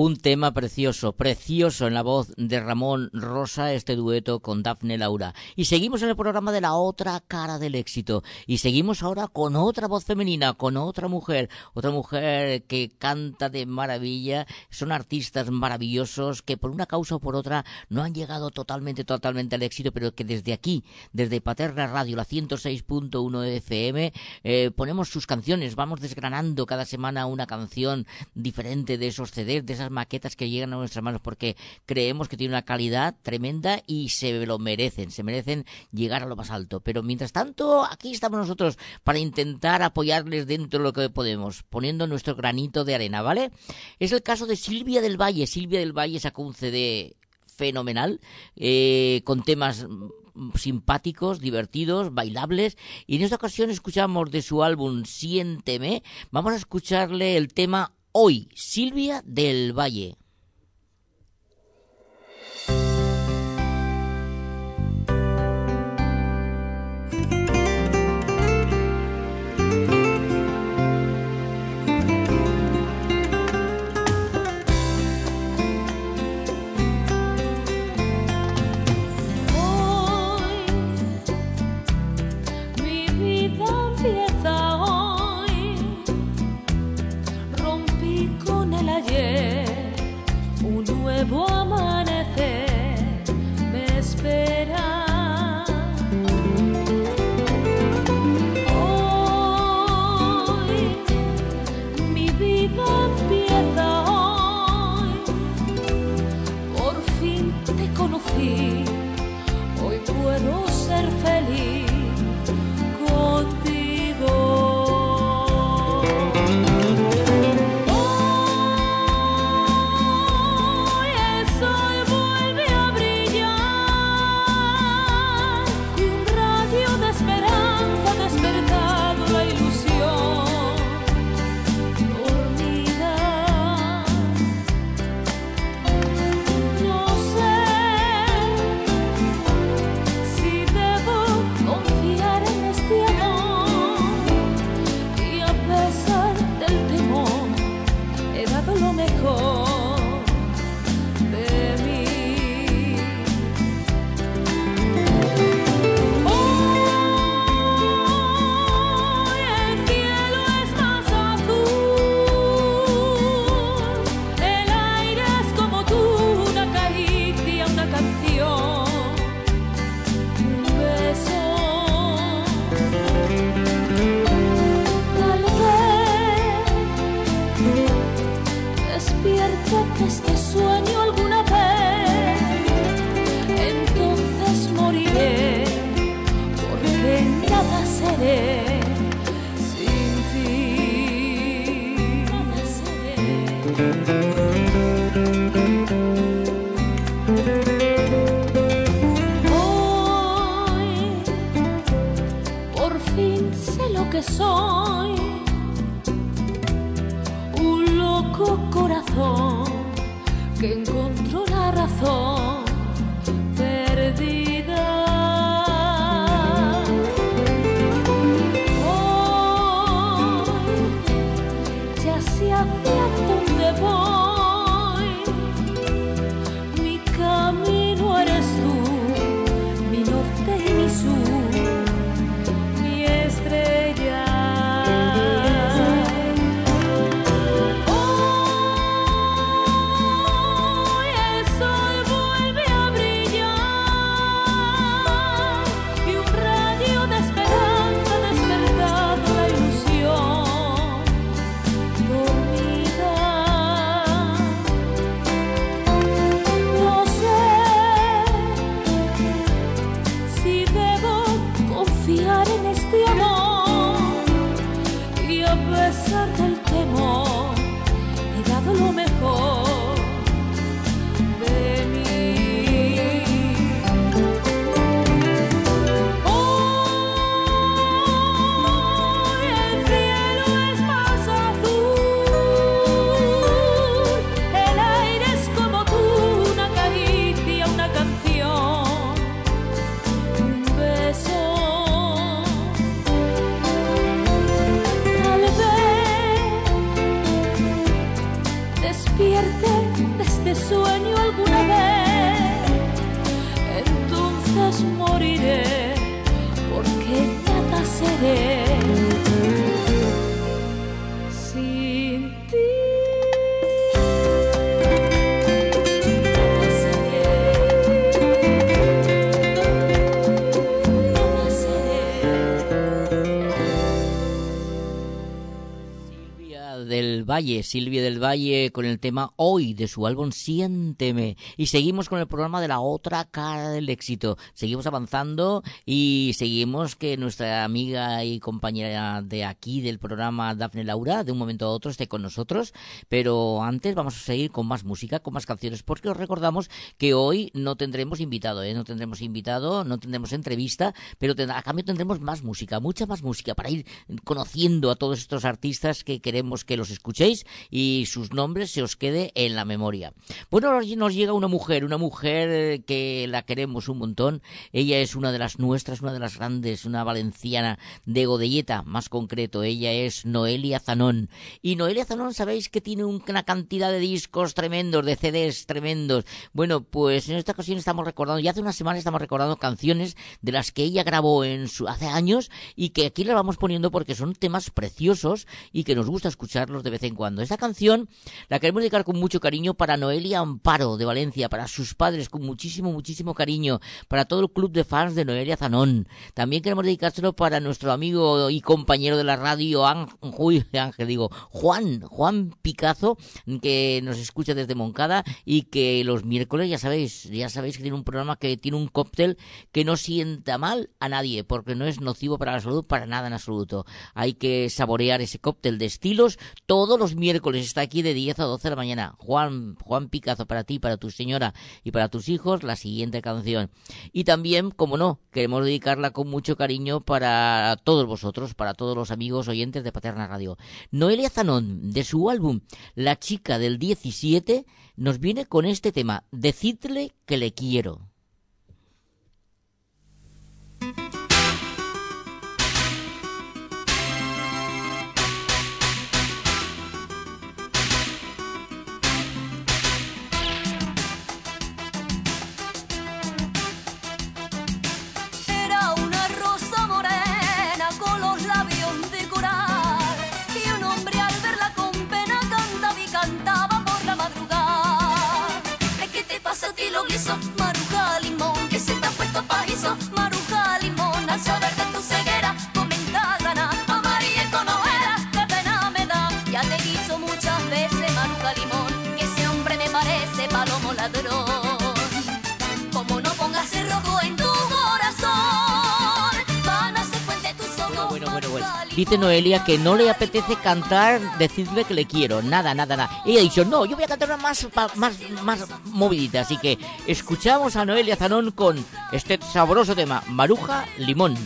Un tema precioso, precioso en la voz de Ramón Rosa, este dueto con Dafne Laura. Y seguimos en el programa de la otra cara del éxito. Y seguimos ahora con otra voz femenina, con otra mujer, otra mujer que canta de maravilla. Son artistas maravillosos que por una causa o por otra no han llegado totalmente, totalmente al éxito, pero que desde aquí, desde Paterna Radio, la 106.1 FM, eh, ponemos sus canciones. Vamos desgranando cada semana una canción diferente de esos CDs, de esas maquetas que llegan a nuestras manos porque creemos que tiene una calidad tremenda y se lo merecen, se merecen llegar a lo más alto. Pero mientras tanto, aquí estamos nosotros para intentar apoyarles dentro de lo que podemos, poniendo nuestro granito de arena, ¿vale? Es el caso de Silvia del Valle. Silvia del Valle sacó un CD fenomenal, eh, con temas simpáticos, divertidos, bailables. Y en esta ocasión escuchamos de su álbum Siénteme, vamos a escucharle el tema Hoy, Silvia del Valle. Sé Silvia del Valle, con el tema Hoy de su álbum Siénteme. Y seguimos con el programa de la otra cara del éxito. Seguimos avanzando y seguimos que nuestra amiga y compañera de aquí del programa, Dafne Laura, de un momento a otro esté con nosotros. Pero antes vamos a seguir con más música, con más canciones, porque os recordamos que hoy no tendremos invitado, ¿eh? no tendremos invitado, no tendremos entrevista, pero a cambio tendremos más música, mucha más música para ir conociendo a todos estos artistas que queremos que los escuchéis y sus nombres se os quede en la memoria. Bueno, ahora nos llega una mujer, una mujer eh, que la queremos un montón. Ella es una de las nuestras, una de las grandes, una valenciana de Godelleta, más concreto. Ella es Noelia Zanón. Y Noelia Zanón, sabéis que tiene un- una cantidad de discos tremendos, de CDs tremendos. Bueno, pues en esta ocasión estamos recordando, ya hace una semana estamos recordando canciones de las que ella grabó en su, hace años y que aquí las vamos poniendo porque son temas preciosos y que nos gusta escucharlos de vez en cuando. Esta canción la queremos dedicar con mucho cariño para Noelia Amparo de Valencia, para sus padres con muchísimo, muchísimo cariño, para todo el club de fans de Noelia Zanón. También queremos dedicárselo para nuestro amigo y compañero de la radio, Ángel digo, Juan, Juan Picazo, que nos escucha desde Moncada y que los miércoles, ya sabéis, ya sabéis que tiene un programa que tiene un cóctel que no sienta mal a nadie, porque no es nocivo para la salud para nada en absoluto. Hay que saborear ese cóctel de estilos todos los miércoles. Está aquí de 10 a 12 de la mañana. Juan, Juan Picazo, para ti, para tu señora y para tus hijos, la siguiente canción. Y también, como no, queremos dedicarla con mucho cariño para todos vosotros, para todos los amigos oyentes de Paterna Radio. Noelia Zanón, de su álbum La chica del 17, nos viene con este tema, Decidle que le quiero. Noelia que no le apetece cantar, decirle que le quiero. Nada, nada, nada. Ella ha dicho, no, yo voy a cantar una más, más, más movidita. Así que escuchamos a Noelia Zanón con este sabroso tema, Maruja Limón.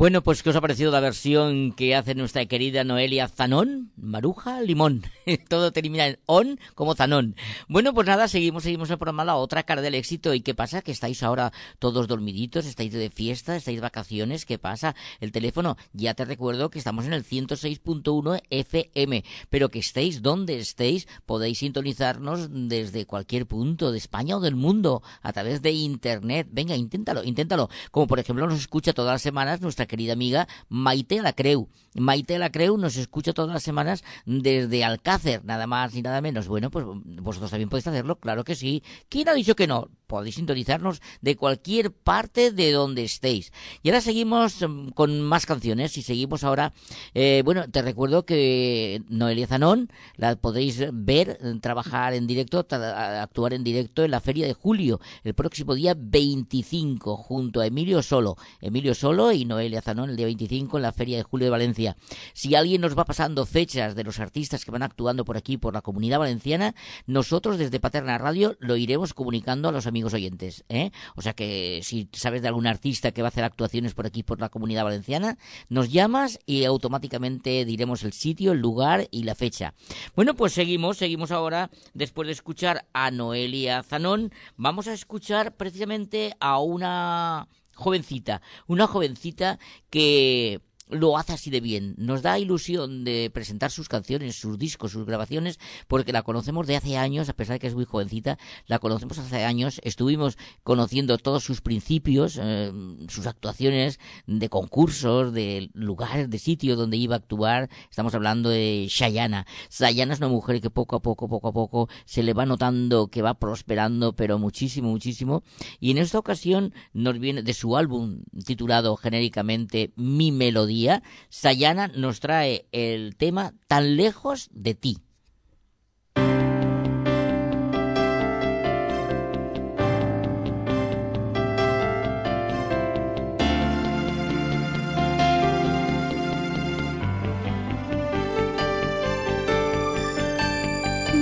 Bueno, pues ¿qué os ha parecido la versión que hace nuestra querida Noelia Zanón? Maruja, limón. Todo termina en on como Zanón. Bueno, pues nada, seguimos, seguimos el programa La Otra Cara del Éxito. ¿Y qué pasa? Que estáis ahora todos dormiditos, estáis de fiesta, estáis de vacaciones. ¿Qué pasa? El teléfono, ya te recuerdo que estamos en el 106.1 FM, pero que estéis donde estéis, podéis sintonizarnos desde cualquier punto de España o del mundo a través de Internet. Venga, inténtalo, inténtalo. Como por ejemplo nos escucha todas las semanas nuestra querida amiga Maite Lacreu. Maite Lacreu nos escucha todas las semanas desde Alcácer, nada más y nada menos. Bueno, pues vosotros también podéis hacerlo, claro que sí. ¿Quién ha dicho que no? Podéis sintonizarnos de cualquier parte de donde estéis. Y ahora seguimos mm, con más canciones y seguimos ahora. eh, bueno, te recuerdo que Noelia Zanón la podéis ver eh, trabajar en directo, actuar en directo en la Feria de Julio, el próximo día 25, junto a Emilio Solo. Emilio Solo y Noelia Zanón el día 25 en la Feria de Julio de Valencia. Si alguien nos va pasando fechas de los artistas que van por aquí, por la comunidad valenciana, nosotros desde Paterna Radio lo iremos comunicando a los amigos oyentes. ¿eh? O sea que si sabes de algún artista que va a hacer actuaciones por aquí, por la comunidad valenciana, nos llamas y automáticamente diremos el sitio, el lugar y la fecha. Bueno, pues seguimos, seguimos ahora, después de escuchar a Noelia Zanón, vamos a escuchar precisamente a una jovencita, una jovencita que lo hace así de bien. Nos da ilusión de presentar sus canciones, sus discos, sus grabaciones, porque la conocemos de hace años, a pesar de que es muy jovencita, la conocemos hace años, estuvimos conociendo todos sus principios, eh, sus actuaciones de concursos, de lugares, de sitios donde iba a actuar. Estamos hablando de Shayana. Shayana es una mujer que poco a poco, poco a poco, se le va notando que va prosperando, pero muchísimo, muchísimo. Y en esta ocasión nos viene de su álbum titulado genéricamente Mi Melodía. Sayana nos trae el tema Tan lejos de ti.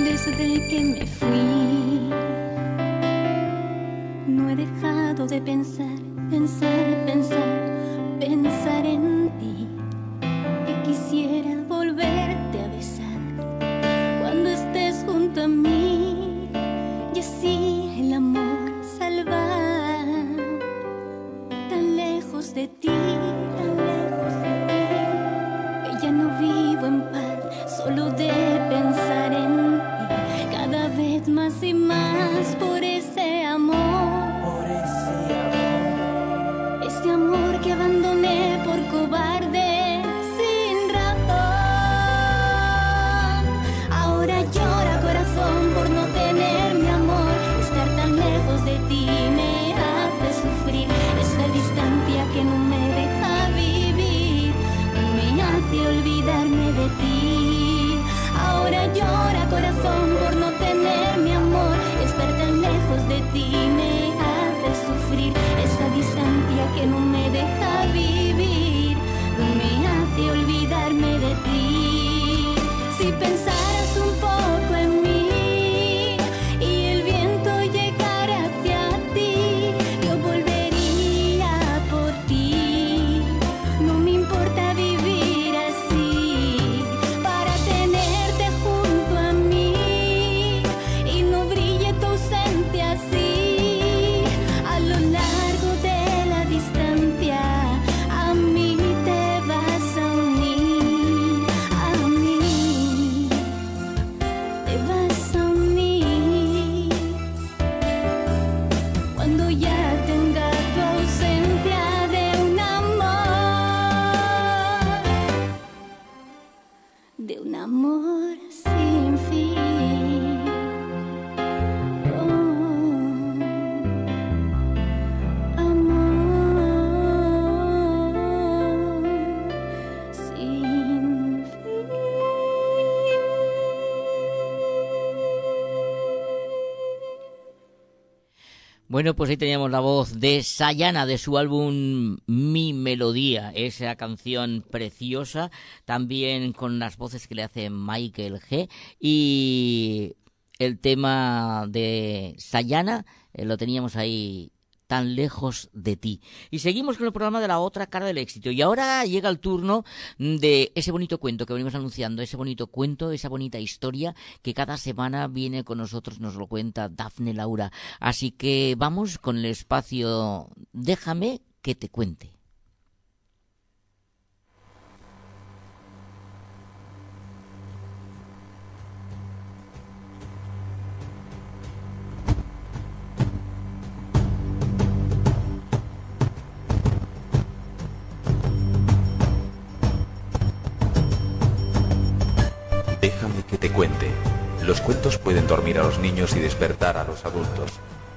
Desde que me fui, no he dejado de pensar, pensar, pensar, pensar en volverte a besar cuando estés junto a mí y así el amor salvar. Tan lejos de ti, Bueno, pues ahí teníamos la voz de Sayana de su álbum Mi Melodía, esa canción preciosa, también con las voces que le hace Michael G. Y el tema de Sayana eh, lo teníamos ahí tan lejos de ti. Y seguimos con el programa de la otra cara del éxito. Y ahora llega el turno de ese bonito cuento que venimos anunciando, ese bonito cuento, esa bonita historia que cada semana viene con nosotros, nos lo cuenta Dafne Laura. Así que vamos con el espacio Déjame que te cuente. Te cuente. Los cuentos pueden dormir a los niños y despertar a los adultos.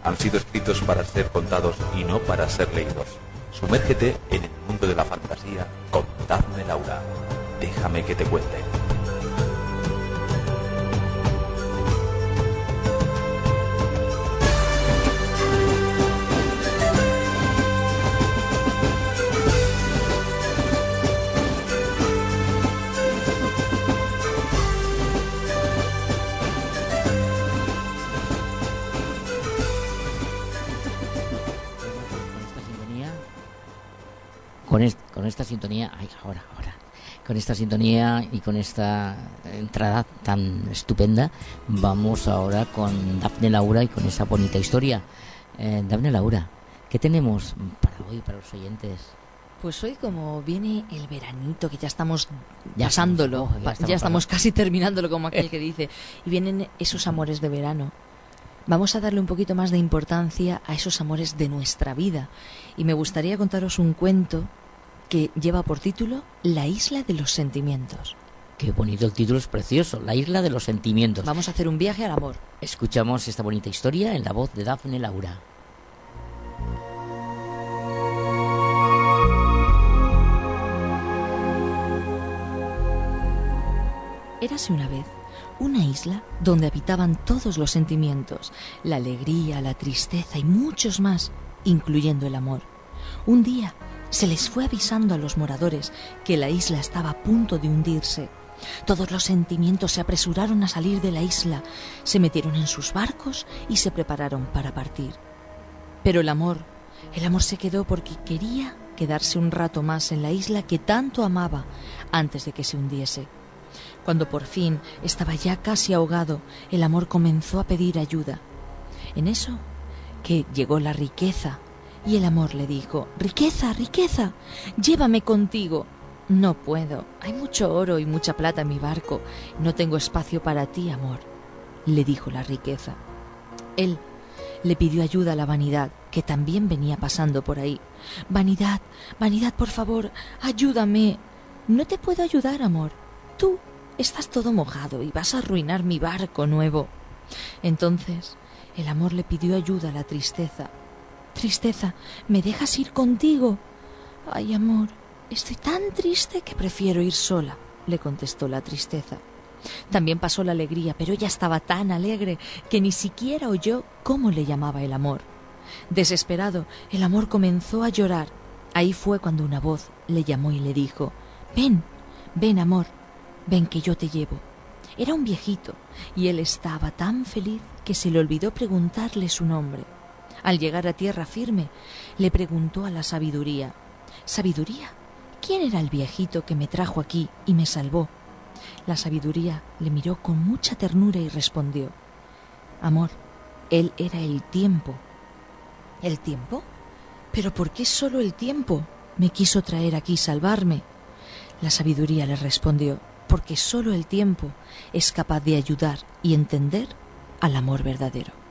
Han sido escritos para ser contados y no para ser leídos. Sumérgete en el mundo de la fantasía con Laura. Déjame que te cuente. Con, es- con esta sintonía, ay, ahora, ahora, con esta sintonía y con esta entrada tan estupenda, vamos ahora con Dafne Laura y con esa bonita historia. Eh, Dafne Laura, ¿qué tenemos para hoy, para los oyentes? Pues hoy como viene el veranito, que ya estamos Ya pasándolo, estamos- oh, ya estamos ya estamos casi terminándolo como aquel que dice, y vienen esos amores de verano. Vamos a darle un poquito más de importancia a esos amores de nuestra vida. Y me gustaría contaros un cuento que lleva por título La isla de los sentimientos. Qué bonito el título, es precioso, La isla de los sentimientos. Vamos a hacer un viaje al amor. Escuchamos esta bonita historia en la voz de Dafne Laura. Érase una vez una isla donde habitaban todos los sentimientos, la alegría, la tristeza y muchos más, incluyendo el amor. Un día se les fue avisando a los moradores que la isla estaba a punto de hundirse. Todos los sentimientos se apresuraron a salir de la isla, se metieron en sus barcos y se prepararon para partir. Pero el amor, el amor se quedó porque quería quedarse un rato más en la isla que tanto amaba antes de que se hundiese. Cuando por fin estaba ya casi ahogado, el amor comenzó a pedir ayuda. En eso que llegó la riqueza y el amor le dijo, Riqueza, riqueza, llévame contigo. No puedo, hay mucho oro y mucha plata en mi barco, no tengo espacio para ti, amor, le dijo la riqueza. Él le pidió ayuda a la vanidad, que también venía pasando por ahí. Vanidad, vanidad, por favor, ayúdame. No te puedo ayudar, amor. Tú estás todo mojado y vas a arruinar mi barco nuevo. Entonces el amor le pidió ayuda a la tristeza. Tristeza, ¿me dejas ir contigo? Ay, amor, estoy tan triste que prefiero ir sola, le contestó la tristeza. También pasó la alegría, pero ella estaba tan alegre que ni siquiera oyó cómo le llamaba el amor. Desesperado, el amor comenzó a llorar. Ahí fue cuando una voz le llamó y le dijo Ven, ven, amor, ven que yo te llevo. Era un viejito, y él estaba tan feliz que se le olvidó preguntarle su nombre. Al llegar a tierra firme, le preguntó a la sabiduría Sabiduría, ¿quién era el viejito que me trajo aquí y me salvó? La sabiduría le miró con mucha ternura y respondió Amor, él era el tiempo. ¿El tiempo? ¿Pero por qué solo el tiempo me quiso traer aquí salvarme? La sabiduría le respondió porque solo el tiempo es capaz de ayudar y entender al amor verdadero.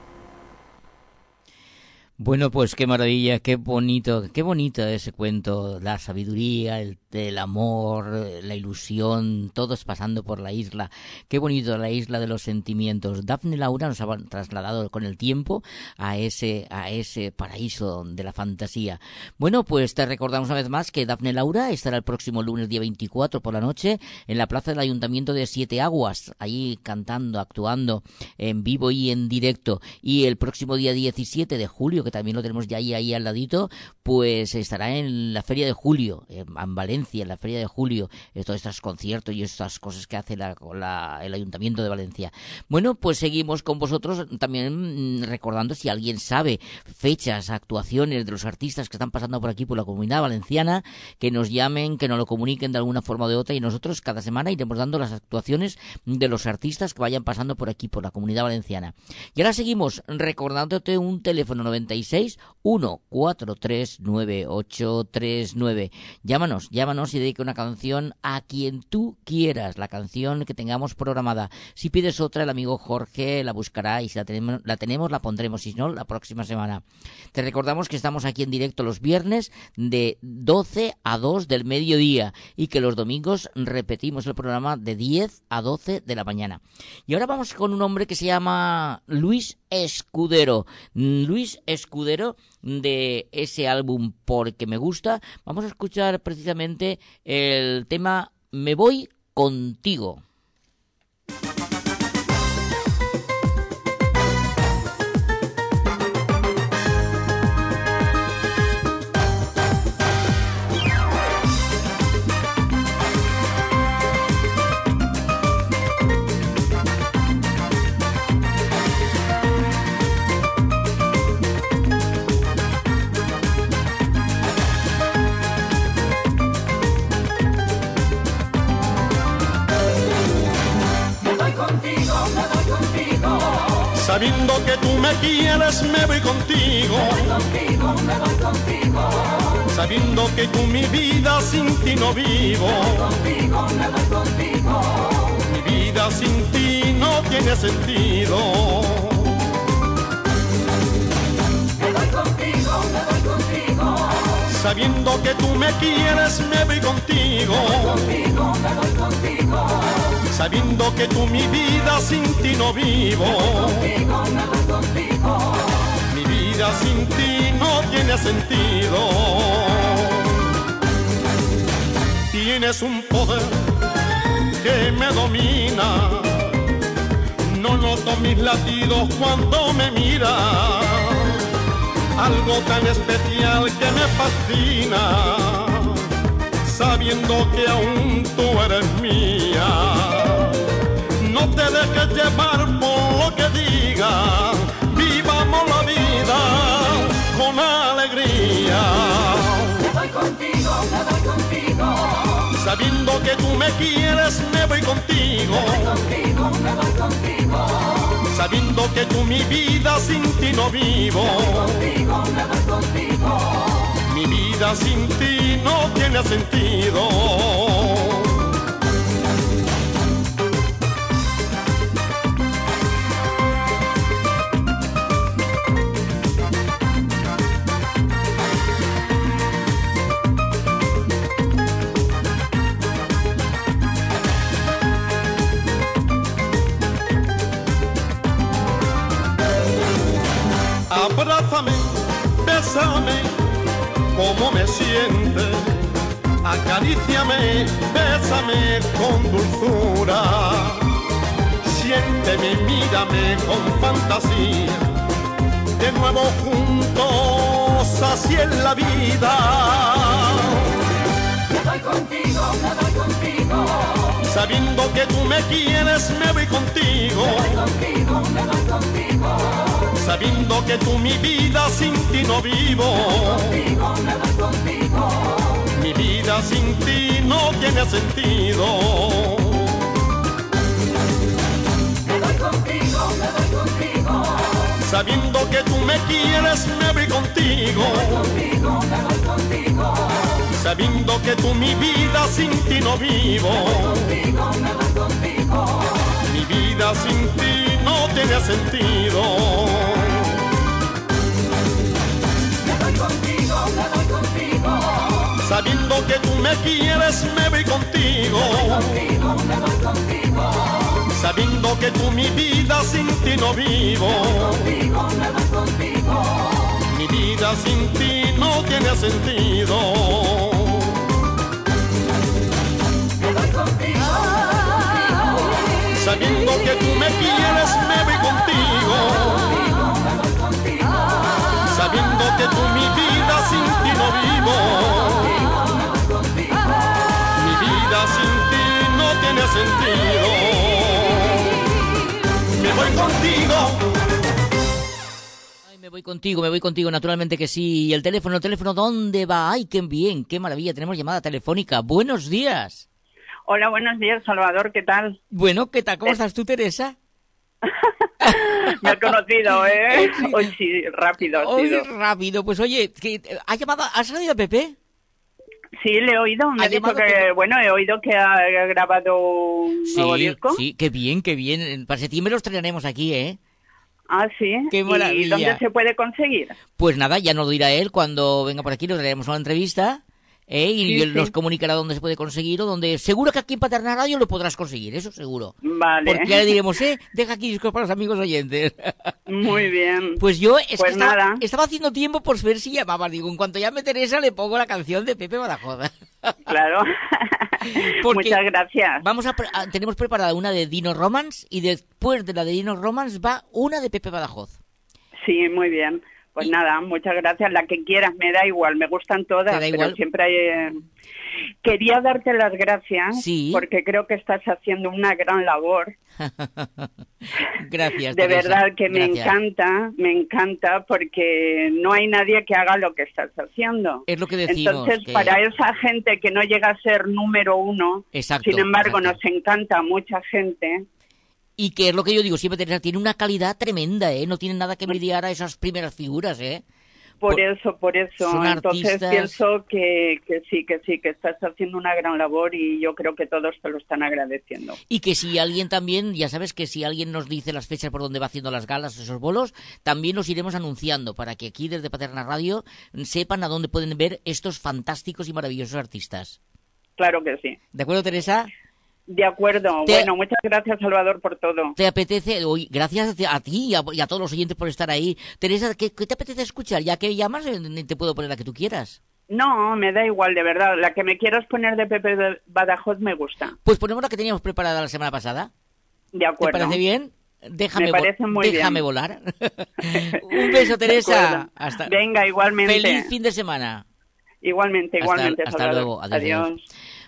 Bueno, pues qué maravilla, qué bonito, qué bonito ese cuento, la sabiduría, el, amor, la ilusión, todos pasando por la isla. Qué bonito la isla de los sentimientos. Daphne Laura nos ha trasladado con el tiempo a ese, a ese paraíso de la fantasía. Bueno, pues te recordamos una vez más que Daphne Laura estará el próximo lunes día 24 por la noche en la plaza del Ayuntamiento de Siete Aguas, allí cantando, actuando en vivo y en directo. Y el próximo día 17 de julio, que también lo tenemos ya ahí, ahí al ladito, pues estará en la Feria de Julio, en en Valencia, en la Feria de Julio, eh, todos estos conciertos y estas cosas que hace la- la- el Ayuntamiento de Valencia. Bueno, pues seguimos con vosotros también mm, recordando si alguien sabe fechas, actuaciones de los artistas que están pasando por aquí, por la comunidad valenciana, que nos llamen, que nos lo comuniquen de alguna forma o de otra y nosotros cada semana iremos dando las actuaciones de los artistas que vayan pasando por aquí, por la comunidad valenciana. Y ahora seguimos recordándote un teléfono 96 143 9839. Llámanos, llámanos y dedica una canción a quien tú quieras, la canción que tengamos programada. Si pides otra, el amigo Jorge la buscará y si la tenemos, la tenemos, la pondremos, si no, la próxima semana. Te recordamos que estamos aquí en directo los viernes de 12 a 2 del mediodía y que los domingos repetimos el programa de 10 a 12 de la mañana. Y ahora vamos con un hombre que se llama Luis Escudero. Mm, Luis Escudero de ese álbum Porque me gusta. Vamos a escuchar precisamente el tema Me voy contigo. Sabiendo que tú me quieres, me voy contigo. Me voy contigo, me voy contigo. Sabiendo que tú mi vida sin ti no vivo. Me voy contigo, me voy contigo. Mi vida sin ti no tiene sentido. Me voy contigo, me voy contigo. Sabiendo que tú me quieres, me voy contigo. Me voy contigo, me voy contigo. Sabiendo que tú mi vida sin ti no vivo. Mi vida sin ti no tiene sentido. Tienes un poder que me domina. No noto mis latidos cuando me miras algo tan especial que me fascina, sabiendo que aún tú eres mía. No te dejes llevar por lo que digan, vivamos la vida con alegría. Me voy contigo, me voy contigo. Sabiendo que tú me quieres, me voy contigo. Me voy contigo, me voy contigo. Sabiendo que tú mi vida sin ti no vivo. Me voy contigo, me voy contigo. Mi vida sin ti no tiene sentido. Abrázame, bésame, como me sientes. Acaríciame, bésame con dulzura. Siénteme, mírame con fantasía. De nuevo juntos, así en la vida. Me voy contigo, me contigo. Sabiendo que tú me quieres, me voy contigo. Me voy contigo, me voy contigo. Sabiendo que tú mi vida sin ti no vivo. Me voy contigo, me voy contigo. Mi vida sin ti no tiene sentido. Me voy contigo, me voy contigo. Sabiendo que tú me quieres, me voy contigo. Me voy contigo, me voy contigo. Sabiendo que tú mi vida sin ti no vivo. Me voy contigo, me voy contigo. Mi vida sin ti no tiene sentido. Me voy contigo, me voy contigo. Sabiendo que tú me quieres, me voy contigo. Me voy contigo, me voy contigo. Sabiendo que tú mi vida sin ti no vivo. Me voy contigo, me voy contigo. Mi vida sin ti no tiene sentido. Sabiendo que tú me quieres, me voy contigo. Sabiendo que tú mi vida sin ti no vivo. Mi vida sin ti no tiene sentido. Me voy contigo me voy contigo, me voy contigo, naturalmente que sí. ¿Y el teléfono, el teléfono, dónde va? ¡Ay, qué bien! ¡Qué maravilla! Tenemos llamada telefónica. ¡Buenos días! Hola, buenos días, Salvador, ¿qué tal? Bueno, ¿qué tal? ¿Cómo estás tú, Teresa? Me has conocido, ¿eh? Hoy sí, rápido ha Hoy sido. rápido, pues oye, que, ¿ha llamado, ¿has salido a Pepe? Sí, le he oído, me ¿Ha ha dicho que, Pepe? bueno, he oído que ha grabado un nuevo Sí, disco. sí, qué bien, qué bien. Para septiembre los traeremos aquí, ¿eh? Ah, sí. Qué ¿Y maravilla. dónde se puede conseguir? Pues nada, ya nos lo dirá él cuando venga por aquí, nos traeremos una entrevista. ¿Eh? Y Sí, nos sí. comunicará dónde se puede conseguir o dónde... Seguro que aquí en Paterna Radio lo podrás conseguir, eso seguro. Vale. Porque ya le diremos, eh, deja aquí discos para los amigos oyentes. Muy bien. Pues yo es Pues que estaba, nada. estaba haciendo tiempo por ver si llamaba. Digo, en cuanto llame Teresa le pongo la canción de Pepe Badajoz. Claro. Porque Muchas gracias. Vamos a- tenemos preparada una de Dino Romance y después de la de Dino Romance va una de Pepe Badajoz. Sí, muy bien. Pues nada, muchas gracias. La que quieras, me da igual, me gustan todas, ¿Te da pero igual? siempre hay... eh, Quería darte las gracias Sí. porque creo que estás haciendo una gran labor. Gracias. De Teresa, verdad que me encanta, me encanta porque no hay nadie que haga lo que estás haciendo. Es lo que decimos. Entonces, que- para esa gente que no llega a ser número uno, Exacto, sin embargo, exacto. nos encanta a mucha gente. Y que es lo que yo digo siempre, Teresa, tiene una calidad tremenda, ¿eh? No tiene nada que envidiar a esas primeras figuras, ¿eh? Por, Por- eso, por eso. Entonces artistas- pienso que, que sí, que sí, que estás haciendo una gran labor y yo creo que todos te lo están agradeciendo. Y que si alguien también, ya sabes que si alguien nos dice las fechas por donde va haciendo las galas, esos bolos, también los iremos anunciando para que aquí desde Paterna Radio sepan a dónde pueden ver estos fantásticos y maravillosos artistas. Claro que sí. ¿De acuerdo, Teresa? De acuerdo. Te- Bueno, muchas gracias, Salvador, por todo. ¿Te apetece? Gracias a ti y a, y a todos los oyentes por estar ahí. Teresa, ¿qué, qué te apetece escuchar? Ya que llamas, eh, te puedo poner la que tú quieras. No, me da igual, de verdad. La que me quieras poner de Pepe de Badajoz me gusta. Pues ponemos la que teníamos preparada la semana pasada. De ¿Te acuerdo. parece bien? Déjame, Me bien. déjame volar. Un beso, Teresa. Hasta... Venga, igualmente. Feliz fin de semana. Igualmente, Hasta- igualmente, hasta Salvador. luego. Adiós, Adiós.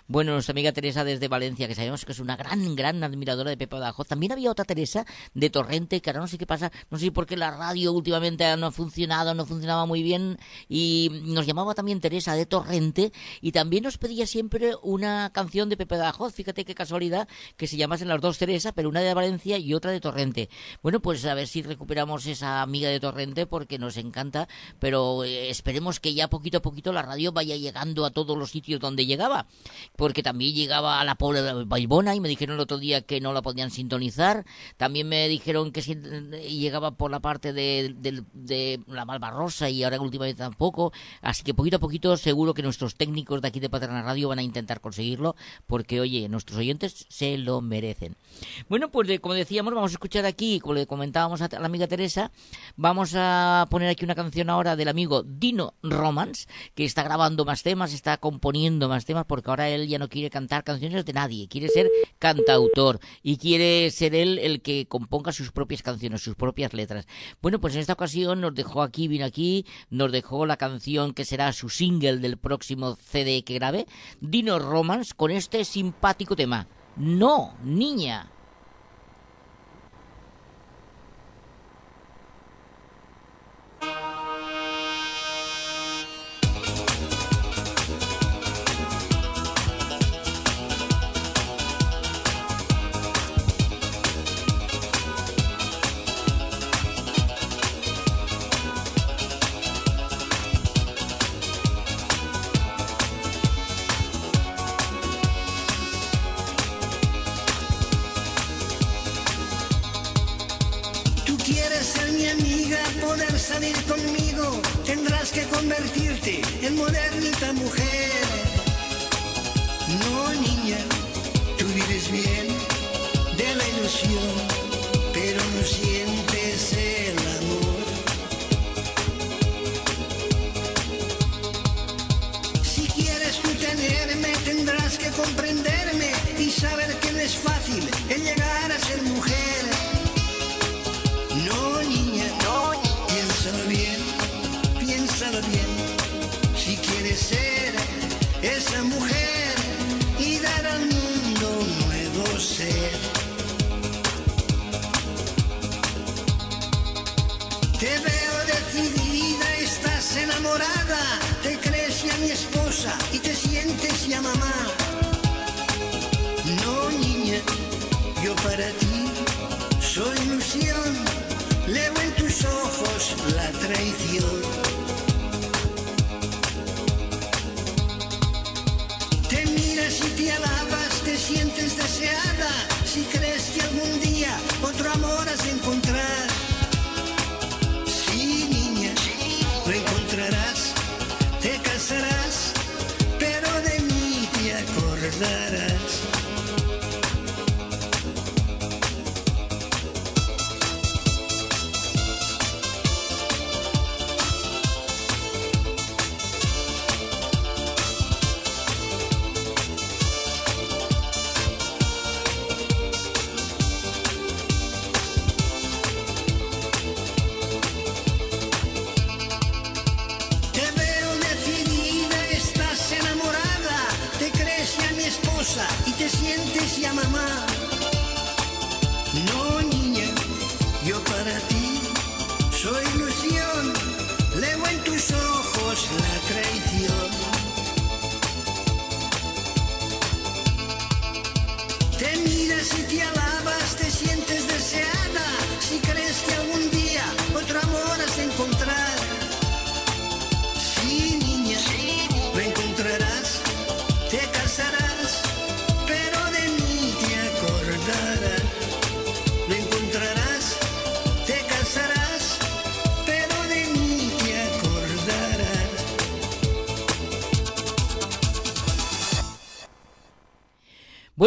Bueno, nuestra amiga Teresa desde Valencia, que sabemos que es una gran, gran admiradora de Pepe Badajoz. También había otra Teresa de Torrente, que ahora no sé qué pasa, no sé por qué la radio últimamente no ha funcionado, no funcionaba muy bien, y nos llamaba también Teresa de Torrente, y también nos pedía siempre una canción de Pepe Badajoz. Fíjate qué casualidad que se llamasen las dos Teresa, pero una de Valencia y otra de Torrente. Bueno, pues a ver si recuperamos esa amiga de Torrente, porque nos encanta, pero eh, esperemos que ya poquito a poquito la radio vaya llegando a todos los sitios donde llegaba porque también llegaba a la pobre de Baibona y me dijeron el otro día que no la podían sintonizar. También me dijeron que llegaba por la parte de, del- de la Malvarrosa y ahora últimamente tampoco. Así que poquito a poquito seguro que nuestros técnicos de aquí de Paterna Radio van a intentar conseguirlo porque, oye, nuestros oyentes se lo merecen. Bueno, pues de- como decíamos, vamos a escuchar aquí, como le comentábamos a la amiga Teresa, vamos a poner aquí una canción ahora del amigo Dino Romance, que está grabando más temas, está componiendo más temas, porque ahora él ya no quiere cantar canciones de nadie, quiere ser cantautor y quiere ser él el que componga sus propias canciones, sus propias letras. Bueno, pues en esta ocasión nos dejó aquí, vino aquí, nos dejó la canción que será su single del próximo CD que grabe, Dino Romance, con este simpático tema. No, niña. Modernita mujer. No, niña, tú vives bien de la ilusión, pero no sientes el amor. Si quieres tú tenerme, tendrás que comprenderme y saber que no es fácil el llegar a y te sientes ya mamá. No, niña, yo para ti soy ilusión, leo en tus ojos la traición. Te miras y te alabas, te sientes deseada, si crees que algún día otro amor has de encontrar. Acordarás. Te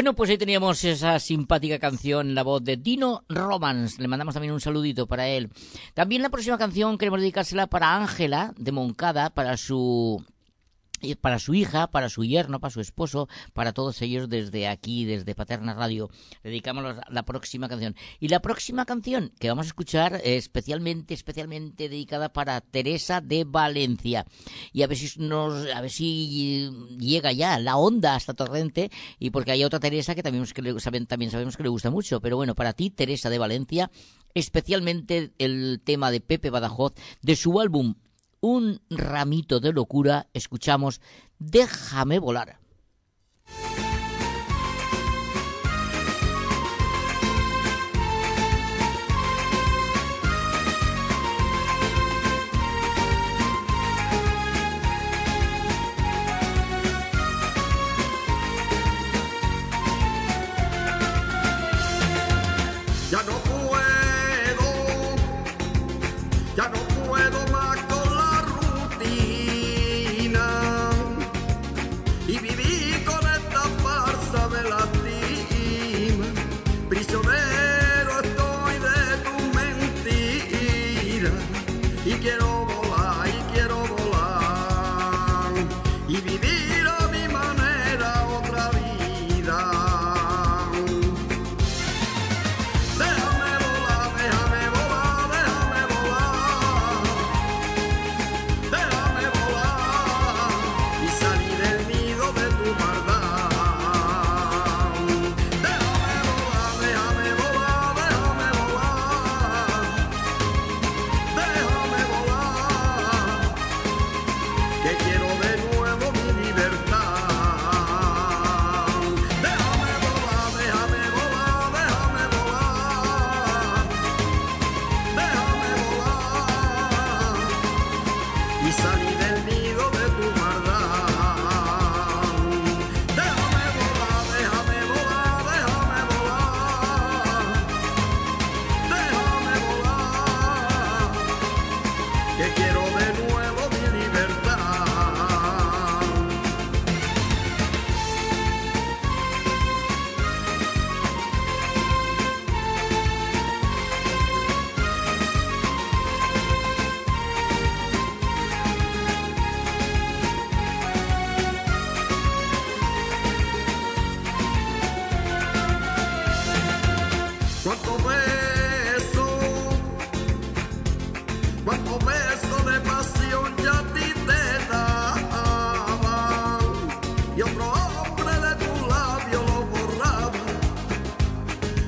Bueno, pues ahí teníamos esa simpática canción, la voz de Dino Romans. Le mandamos también un saludito para él. También la próxima canción queremos dedicársela para Ángela de Moncada, para su y para su hija, para su yerno, para su esposo, para todos ellos desde aquí, desde Paterna Radio. Dedicamos la, próxima canción. Y la próxima canción que vamos a escuchar especialmente, especialmente dedicada para Teresa de Valencia. Y a ver si nos, a ver si llega ya la onda hasta Torrente y porque hay otra Teresa que también, también sabemos que le gusta mucho. Pero bueno, para ti, Teresa de Valencia, especialmente el tema de Pepe Badajoz de su álbum Un ramito de locura, escuchamos Déjame volar. Cuánto beso, cuánto beso de pasión ya te daba y otro hombre de tu labio lo borraba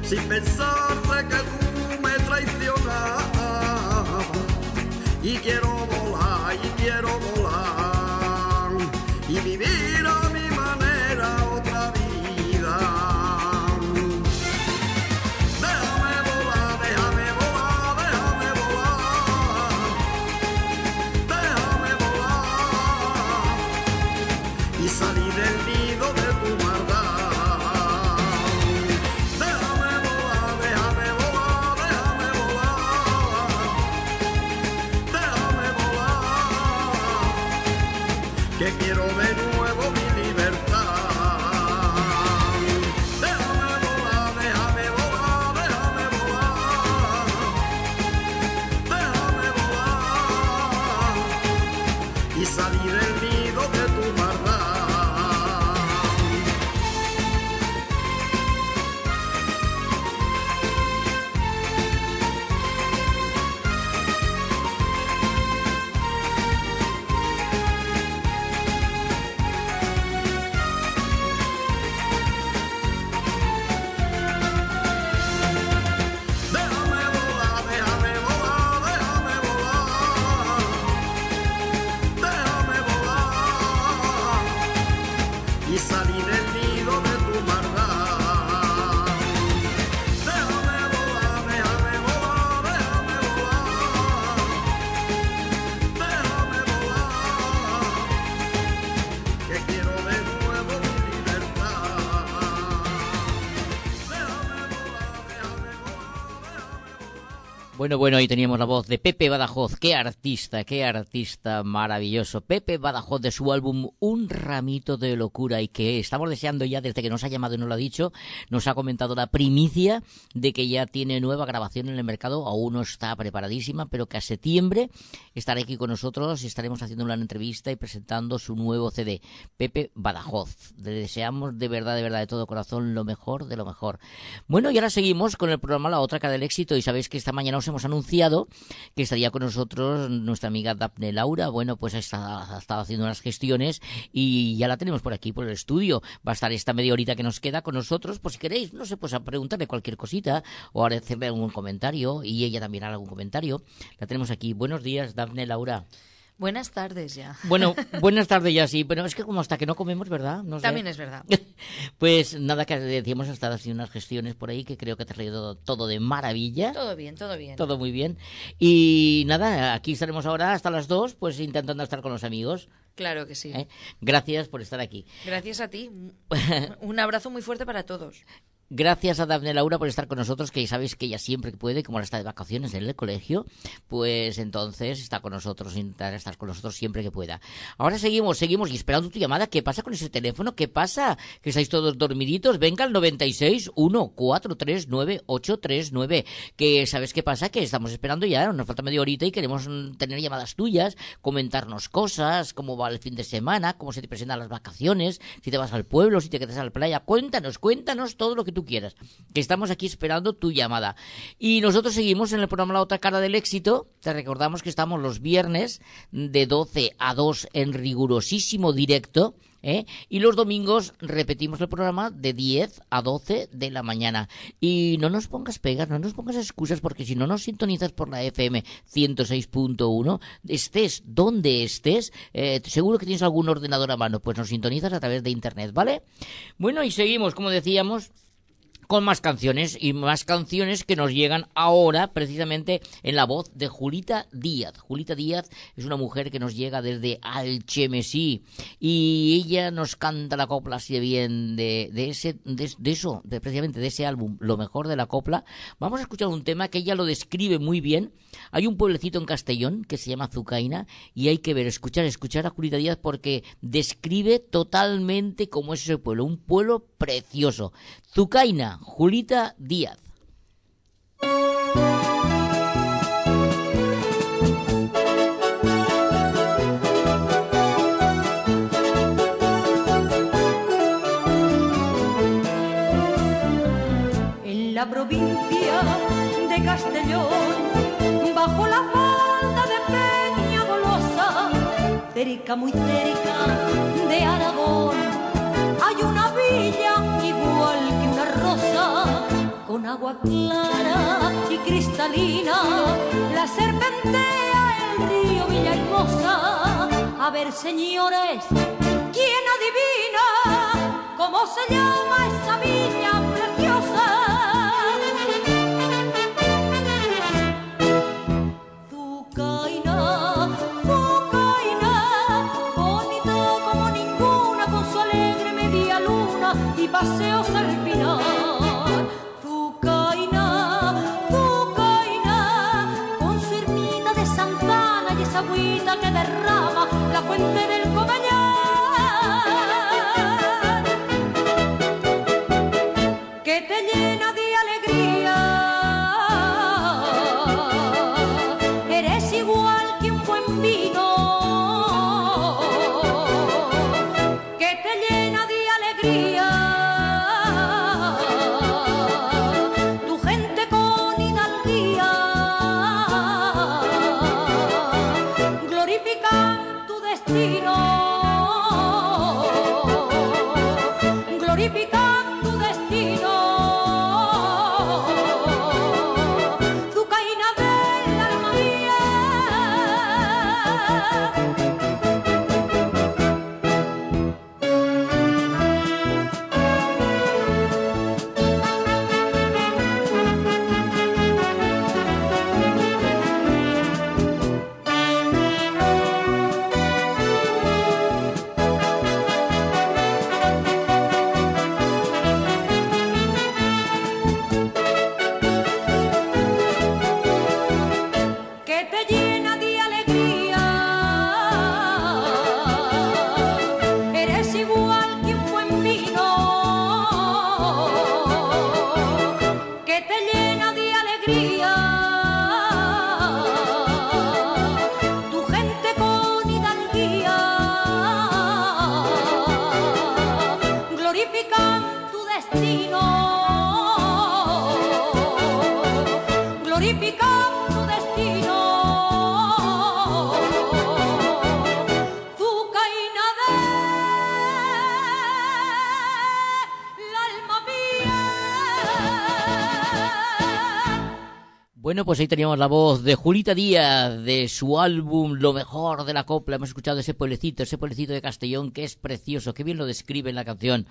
sin pensar de que tú me traicionabas. y quiero Bueno, bueno, ahí teníamos la voz de Pepe Badajoz. Qué artista, qué artista maravilloso. Pepe Badajoz de su álbum Un ramito de locura y que estamos deseando ya desde que nos ha llamado y nos lo ha dicho, nos ha comentado la primicia de que ya tiene nueva grabación en el mercado, aún no está preparadísima, pero que a septiembre estará aquí con nosotros y estaremos haciendo una entrevista y presentando su nuevo CD. Pepe Badajoz. Le deseamos de verdad, de verdad, de todo corazón lo mejor de lo mejor. Bueno, y ahora seguimos con el programa La Otra Cara del Éxito y sabéis que esta mañana os hemos anunciado que estaría con nosotros nuestra amiga Daphne Laura. Bueno, pues ha estado, ha estado haciendo unas gestiones y ya la tenemos por aquí, por el estudio. Va a estar esta media horita que nos queda con nosotros, por si queréis, no sé, pues a preguntarle cualquier cosita o a hacerle algún comentario y ella también hará algún comentario. La tenemos aquí. Buenos días, Daphne Laura. Buenas tardes ya. Bueno, buenas tardes ya sí, pero es que como hasta que no comemos, ¿verdad? No sé. También es verdad. Pues nada, que decíamos, estado haciendo unas gestiones por ahí que creo que te ha traído todo de maravilla. Todo bien, todo bien. Todo muy bien. Y nada, aquí estaremos ahora hasta las dos, pues intentando estar con los amigos. Claro que sí. ¿eh? Gracias por estar aquí. Gracias a ti. Un abrazo muy fuerte para todos. Gracias a Daphne Laura por estar con nosotros, que ya sabéis que ella siempre puede, como ahora está de vacaciones en el colegio, pues entonces está con nosotros, intentar estar con nosotros siempre que pueda. Ahora seguimos, seguimos y esperando tu llamada. ¿Qué pasa con ese teléfono? ¿Qué pasa? ¿Que estáis todos dormiditos? Venga al 96 143 839 Que ¿sabes qué pasa? Que estamos esperando ya, nos falta media horita y queremos mm, tener llamadas tuyas, comentarnos cosas, cómo va el fin de semana, cómo se te presentan las vacaciones, si te vas al pueblo, si te quedas a la playa. Cuéntanos, cuéntanos todo lo que tú quieras. Que estamos aquí esperando tu llamada. Y nosotros seguimos en el programa La Otra Cara del Éxito. Te recordamos que estamos los viernes de 12 a 2 en rigurosísimo directo. ¿eh? Y los domingos repetimos el programa de 10 a 12 de la mañana. Y no nos pongas pegas, no nos pongas excusas, porque si no nos sintonizas por la FM 106.1, estés donde estés, eh, seguro que tienes algún ordenador a mano, pues nos sintonizas a través de Internet, ¿vale? Bueno, y seguimos, como decíamos con más canciones y más canciones que nos llegan ahora precisamente en la voz de Julita Díaz. Julita Díaz es una mujer que nos llega desde Alchemesí y ella nos canta la copla así de bien de, de ese de, eso, precisamente de ese álbum, lo mejor de la copla. Vamos a escuchar un tema que ella lo describe muy bien. Hay un pueblecito en Castellón que se llama Zucaina y hay que ver, escuchar, escuchar a Julita Díaz porque describe totalmente cómo es ese pueblo, un pueblo precioso. Zucaina, Julita Díaz. En la provincia de Castellón, bajo la falda de Peña Golosa, cerca, muy cerca de Aragón, hay una villa igual con agua clara y cristalina, la serpentea el río Villahermosa. A ver, señores, ¿quién adivina cómo se llama esa viña? Pues ahí teníamos la voz de Julita Díaz, de su álbum Lo mejor de la copla. Hemos escuchado ese pueblecito, ese pueblecito de Castellón, que es precioso, que bien lo describe en la canción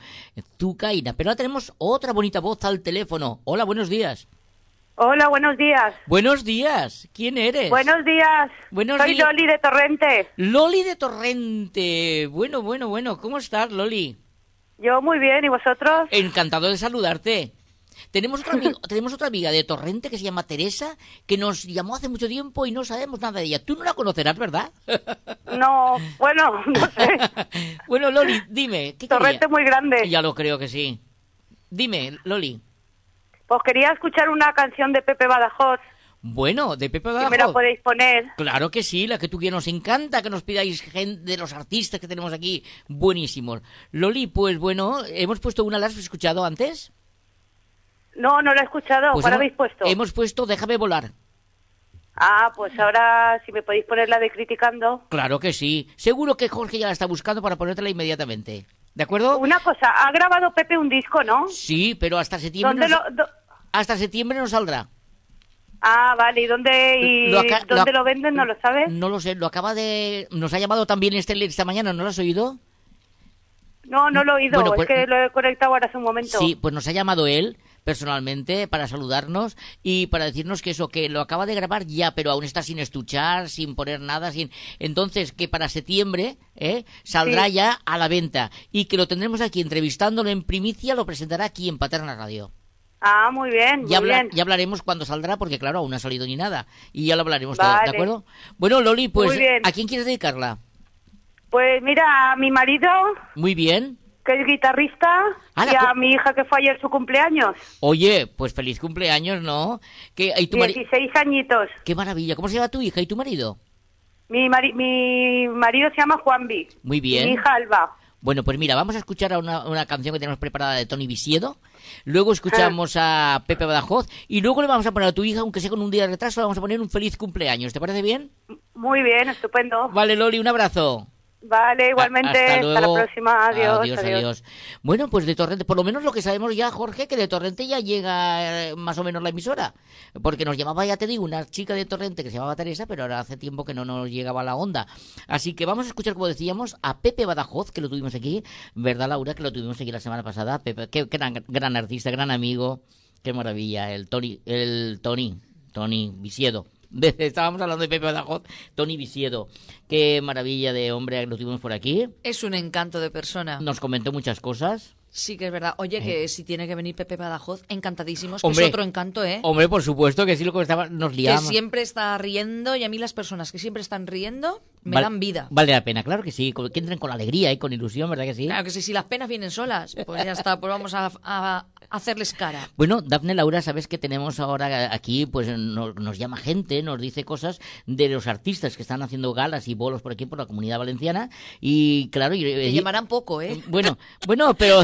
Zucaina. Pero ahora tenemos otra bonita voz al teléfono. Hola, buenos días. Hola, buenos días. Buenos días. ¿Quién eres? Buenos días. Buenos Soy. Loli de Torrente. Loli de Torrente. Bueno, bueno, bueno. ¿Cómo estás, Loli? Yo muy bien, ¿y vosotros? Encantado de saludarte. Tenemos otra, amiga, tenemos otra amiga de Torrente que se llama Teresa, que nos llamó hace mucho tiempo y no sabemos nada de ella. Tú no la conocerás, ¿verdad? No, bueno, no sé. bueno, Loli, dime. ¿qué Torrente quería? muy grande. Ya lo creo que sí. Dime, Loli. Pues quería escuchar una canción de Pepe Badajoz. Bueno, de Pepe Si me la Badajoz. podéis poner. Claro que sí, la que tú quieras. Nos encanta que nos pidáis gente de los artistas que tenemos aquí. Buenísimos. Loli, pues bueno, hemos puesto una, ¿la has escuchado antes? No, no la he escuchado. Pues ¿Cuál hemos- habéis puesto? Hemos puesto Déjame volar. Ah, pues ahora si me podéis poner la de Criticando. Claro que sí. Seguro que Jorge ya la está buscando para ponértela inmediatamente. ¿De acuerdo? Una cosa, ha grabado Pepe un disco, ¿no? Sí, pero hasta septiembre. ¿Dónde no, lo, Hasta septiembre no saldrá. Ah, vale, ¿y dónde, y Lo dónde lo- lo venden? ¿No lo sabes? No lo sé, lo acaba de. Nos ha llamado también este esta mañana, ¿no lo has oído? No, no lo he oído, Bueno, pues- es que lo he conectado ahora hace un momento. Sí, pues nos ha llamado él personalmente para saludarnos y para decirnos que eso, que lo acaba de grabar ya, pero aún está sin estuchar, sin poner nada, sin... Entonces, que para septiembre ¿eh? saldrá Sí. ya a la venta y que lo tendremos aquí entrevistándolo en primicia, lo presentará aquí en Paterna Radio. Ah, muy bien, muy Ya, habla- bien. ya hablaremos cuando saldrá, porque claro, aún no ha salido ni nada. Y ya lo hablaremos todo, ¿de Vale. acuerdo? Bueno, Loli, pues. ¿a quién quieres dedicarla? Pues mira, a mi marido, Muy bien. Que es guitarrista, Ah, y a mi hija que fue ayer su cumpleaños. Oye, pues feliz cumpleaños, ¿no? ¿Qué, y tu mari- 16 añitos. Qué maravilla. ¿Cómo se llama tu hija y tu marido? Mi, mari- mi marido se llama Juanvi. Muy bien. Mi hija Alba. Bueno, pues mira, vamos a escuchar a una, una canción que tenemos preparada de Tony Visiedo. Luego escuchamos a Pepe Badajoz. Y luego le vamos a poner a tu hija, aunque sea con un día de retraso, le vamos a poner un feliz cumpleaños. ¿Te parece bien? Muy bien, estupendo. Vale, Loli, un abrazo. Vale, igualmente. Hasta Hasta, luego. la próxima. Adiós. adiós, adiós. Bueno, pues de Torrente, por lo menos lo que sabemos ya, Jorge, que de Torrente ya llega eh, más o menos la emisora. Porque nos llamaba, ya te digo, una chica de Torrente que se llamaba Teresa, pero ahora hace tiempo que no nos llegaba la onda. Así que vamos a escuchar, como decíamos, a Pepe Badajoz, que lo tuvimos aquí, ¿verdad, Laura? Que lo tuvimos aquí la semana pasada. Pepe, qué gran, gran artista, gran amigo. Qué maravilla, el Tony, el Tony, Tony Visiedo. Estábamos hablando de Pepe Badajoz, Tony Visiedo. Qué maravilla de hombre lo tuvimos por aquí. Es un encanto de persona. Nos comentó muchas cosas. Sí que es verdad. Oye, que si tiene que venir Pepe Badajoz, encantadísimos. que es otro encanto, ¿eh? Hombre, por supuesto que sí, lo que estaba, nos que liamos. siempre está riendo y a mí las personas que siempre están riendo me Val- dan vida. Vale la pena, claro que sí. Que entren con alegría y con ilusión, ¿verdad que sí? Claro que sí, si las penas vienen solas, pues ya está, pues vamos a, a hacerles cara. Bueno, Dafne Laura, sabes que tenemos ahora aquí, pues nos, nos llama gente, nos dice cosas de los artistas que están haciendo galas y bolos por aquí, por la comunidad valenciana. Y claro, y, Te y- llamarán poco, ¿eh? bueno, bueno, pero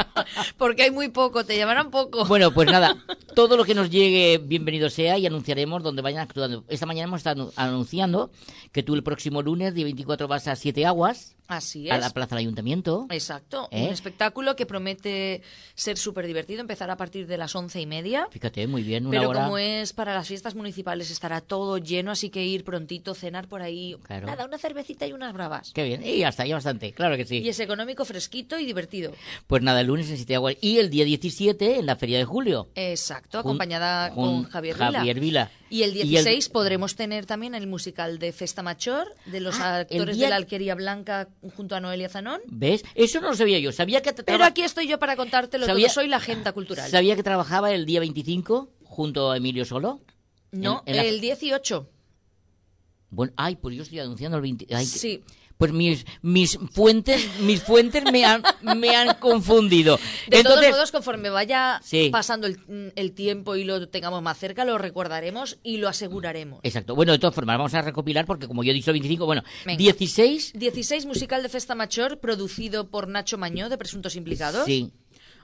Porque hay muy poco, te llamarán poco. bueno, pues nada, todo lo que nos llegue, bienvenido sea y anunciaremos donde vayan actuando. Esta mañana hemos estado anunciando que tú el próximo lunes, día 24, vas a Siete Aguas, Así a es. la Plaza del Ayuntamiento. Exacto, ¿Eh? un espectáculo que promete ser súper divertido, empezar a partir de las once y media. Fíjate, muy bien, una Pero hora. como es para las fiestas municipales estará todo lleno, así que ir prontito, cenar por ahí. Claro. Nada, una cervecita y unas bravas. Qué bien, y ya está, ya bastante, claro que sí. Y es económico, fresquito y divertido. Pues nada, el lunes en Siete Aguas y el día 17 en la Feria de Julio. Exacto, Jun- acompañada jun- con Javier Vila. Javier Vila. Y el Y el- 16 podremos tener también el musical de Festa Mayor, de los Ah, actores día- de la Alquería Blanca junto a Noelia Zanón. ¿Ves? Eso no lo sabía yo. Sabía que, Pero aquí estoy yo para contártelo Sabía- todo. Soy la agenda cultural. sabía que trabajaba el día 25 junto a Emilio Solo. No, En- en la- el 18. Bueno, ay, pues yo estoy anunciando el 20. ay, que- Sí. Pues mis, mis fuentes, mis fuentes me han, me han confundido. De Entonces, todos modos, conforme vaya Sí. pasando el, el tiempo y lo tengamos más cerca, lo recordaremos y lo aseguraremos. exacto. Bueno, de todas formas, vamos a recopilar porque como yo he dicho el 25, bueno, Venga. 16, 16 musical de Festa Mayor, producido por Nacho Mañó, de Presuntos Implicados. sí,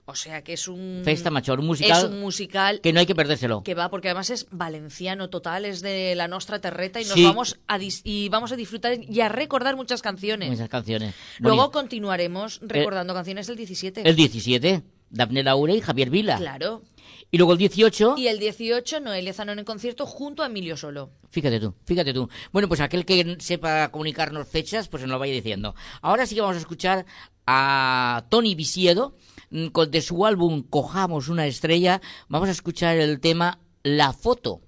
O sea que es un... Festa Mayor, un musical Es un musical que no hay que perdérselo. que va porque además es valenciano total, es de la nostra terreta y nos Sí. vamos a dis- y vamos a disfrutar y a recordar muchas canciones. Esas canciones. Luego Bonito. continuaremos recordando canciones del 17. el 17, Daphne Laura y Javier Vila. Claro. Y luego el 18, Y el 18 Noelia Zanón en concierto junto a Emilio Solo. Fíjate tú, fíjate tú. Bueno, pues aquel que sepa comunicarnos fechas, pues nos lo vaya diciendo. Ahora sí que vamos a escuchar a Tony Visiedo, de su álbum Cojamos una estrella. Vamos a escuchar el tema La foto.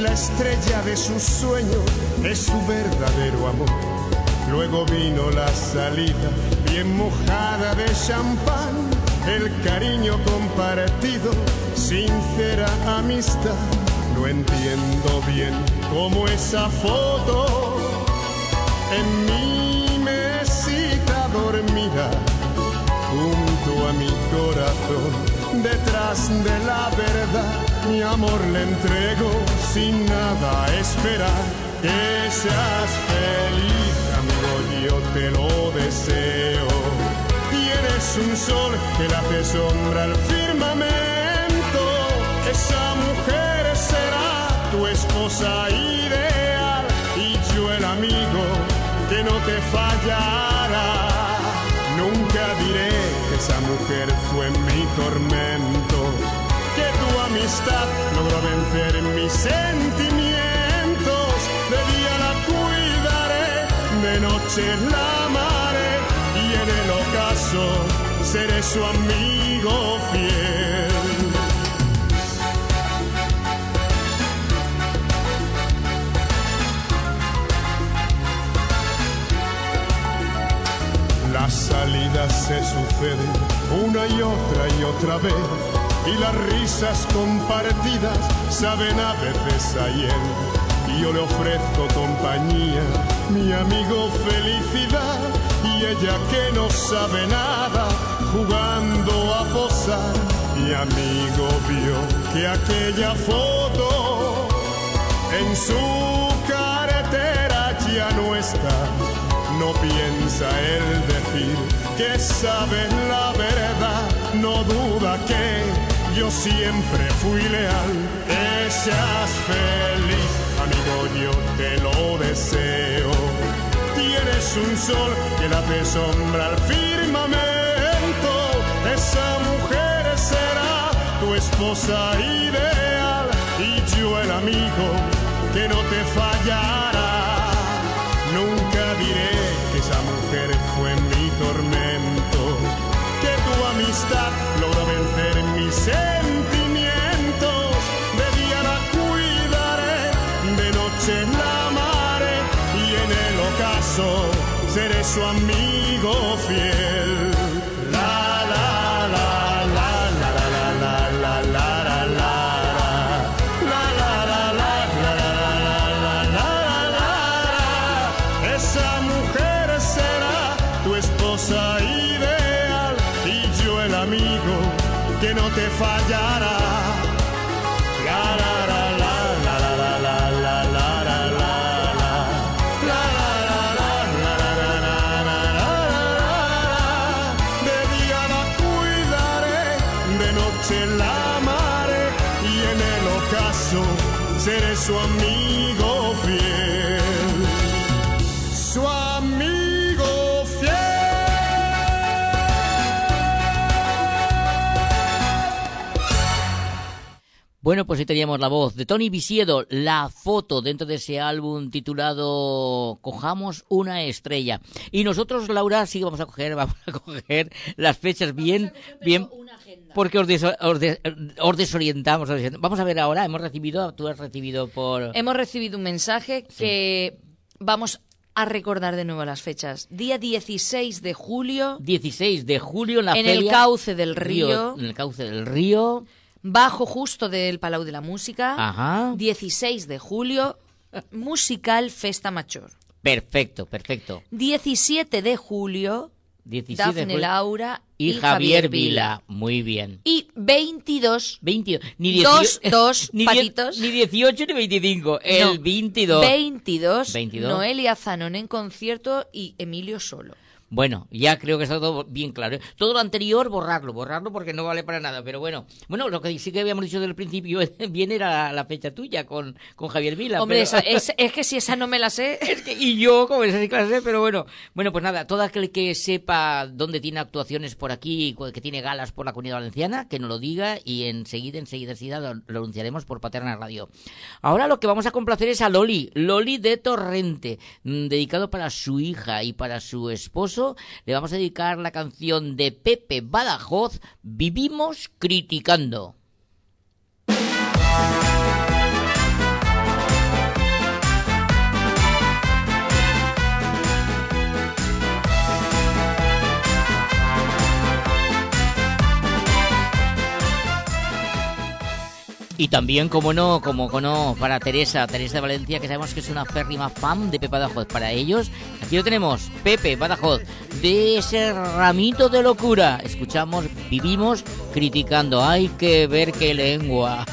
La estrella de sus sueños, es su verdadero amor. Luego vino la salida, bien mojada de champán, el cariño compartido, sincera amistad. No entiendo bien cómo esa foto en mi mesita dormida junto a mi corazón, detrás de la verdad, mi amor le entrego sin nada esperar. Que seas feliz, amigo, yo te lo deseo. Tienes un sol que le hace sombra al firmamento. Esa mujer será tu esposa ideal y yo el amigo que no te fallará. Nunca diré que esa mujer fue mi tormento, amistad logró vencer mis sentimientos. De día la cuidaré, de noche la amaré y en el ocaso seré su amigo fiel. Las salidas se suceden una y otra y otra vez y las risas compartidas saben a veces a hiel. Y yo le ofrezco compañía, mi amigo felicidad y ella que no sabe nada jugando posar. Mi amigo vio que aquella foto en su carretera ya no está. No piensa él decir que sabe la verdad, no duda que yo siempre fui leal. Que seas feliz, amigo, yo te lo deseo. Tienes un sol que le hace sombra al firmamento. Esa mujer será tu esposa ideal y yo el amigo que no te fallará. Nunca diré que esa mujer fue mi tormento, que tu amistad sentimientos. De día la cuidaré, de noche la amaré y en el ocaso seré su amigo fiel. Bueno, pues ahí teníamos la voz de Tony Visiedo, la foto dentro de ese álbum titulado Cojamos una estrella. Y nosotros, Laura, sí vamos a coger, vamos a coger las fechas bien, bien, porque os, des- os des- os desorientamos. os desorientamos. Vamos a ver ahora, hemos recibido, tú has recibido por... Hemos recibido un mensaje que vamos a recordar de nuevo las fechas. Día 16 de julio, 16 de julio en la En el cauce del río. En el cauce del río. Bajo justo del Palau de la Música. Ajá. 16 de julio, musical Festa Mayor. Perfecto, perfecto. 17 de julio, 17 de Dafne julio. Laura Y, Javier Vila. Muy bien. Y 22. 22. Ni Dos, 18 dos ni patitos. Ni 18 ni 25. El No, 22. 22. 22. Noelia Zanón en concierto y Emilio solo. Bueno, ya creo que está todo bien claro. ¿eh? Todo lo anterior, borrarlo, borrarlo porque no vale para nada. Pero bueno, bueno, lo que sí que habíamos dicho desde el principio bien era la, la fecha tuya con, con Javier Vila. Hombre, pero- esa- es, es que si esa no me la sé. y yo, como esa sí que la sé, pero bueno. Bueno, pues nada, todo aquel que sepa dónde tiene actuaciones por aquí, que tiene galas por la comunidad valenciana, que nos lo diga y enseguida, enseguida, enseguida lo, lo anunciaremos por Paterna Radio. Ahora lo que vamos a complacer es a Loli, Loli de Torrente, mm, dedicado para su hija y para su esposo. Le vamos a dedicar la canción de Pepe Badajoz, Vivimos Criticando. Y también, como no, como no, para Teresa, Teresa de Valencia, que sabemos que es una férrima fan de Pepe Badajoz. Para ellos, aquí lo tenemos, Pepe Badajoz, de ese ramito de locura. Escuchamos, vivimos criticando. Hay que ver qué lengua.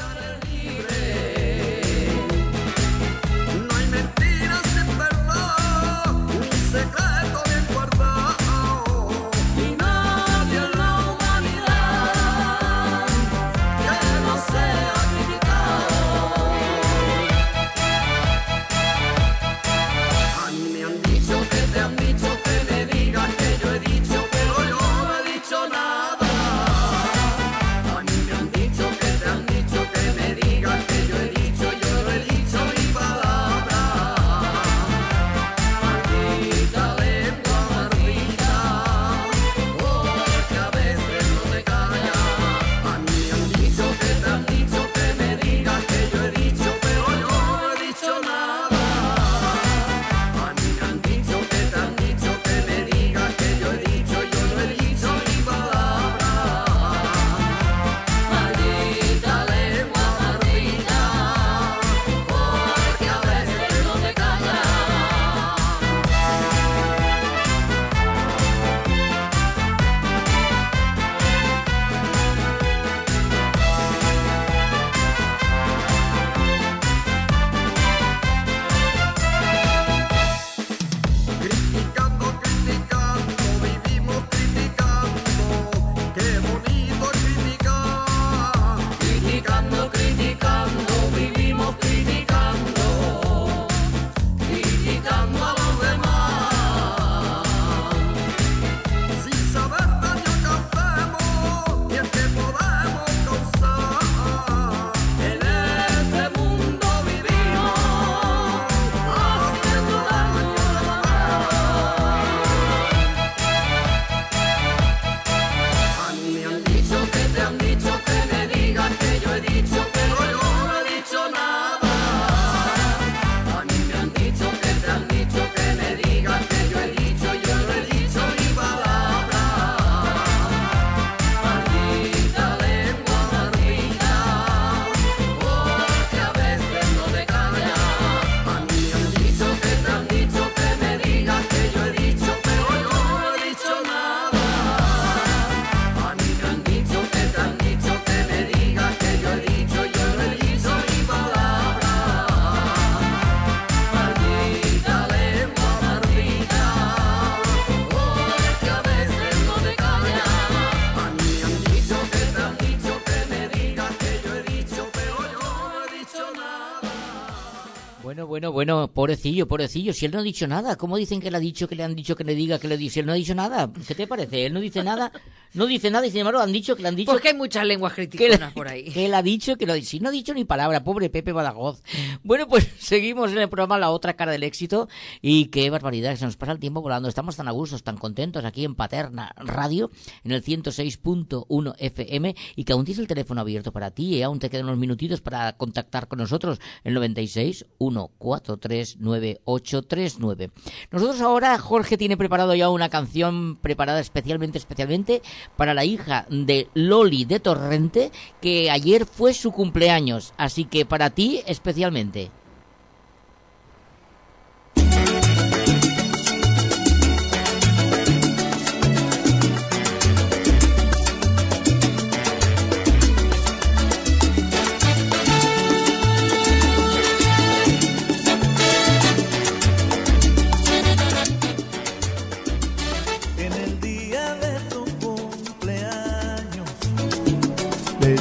Bueno, pobrecillo, pobrecillo. Si él no ha dicho nada, ¿cómo dicen que le ha dicho, que le han dicho que le diga, que le dice? Si él no ha dicho nada, ¿qué te parece? Él no dice nada, no dice nada y sin embargo han dicho que le han dicho. Porque hay muchas lenguas criticonas por ahí. que él ha dicho que lo si no ha dicho ni palabra, pobre Pepe Badajoz. Bueno, pues seguimos en el programa La otra cara del éxito y qué barbaridad, se nos pasa el tiempo volando. Estamos tan a gusto, tan contentos aquí en Paterna Radio, en el 106.1 FM y que aún tienes el teléfono abierto para ti y aún te quedan unos minutitos para contactar con nosotros el 96 143 9839. Nosotros ahora Jorge tiene preparado ya una canción preparada especialmente especialmente para la hija de Loli de Torrente que ayer fue su cumpleaños, así que para ti especialmente.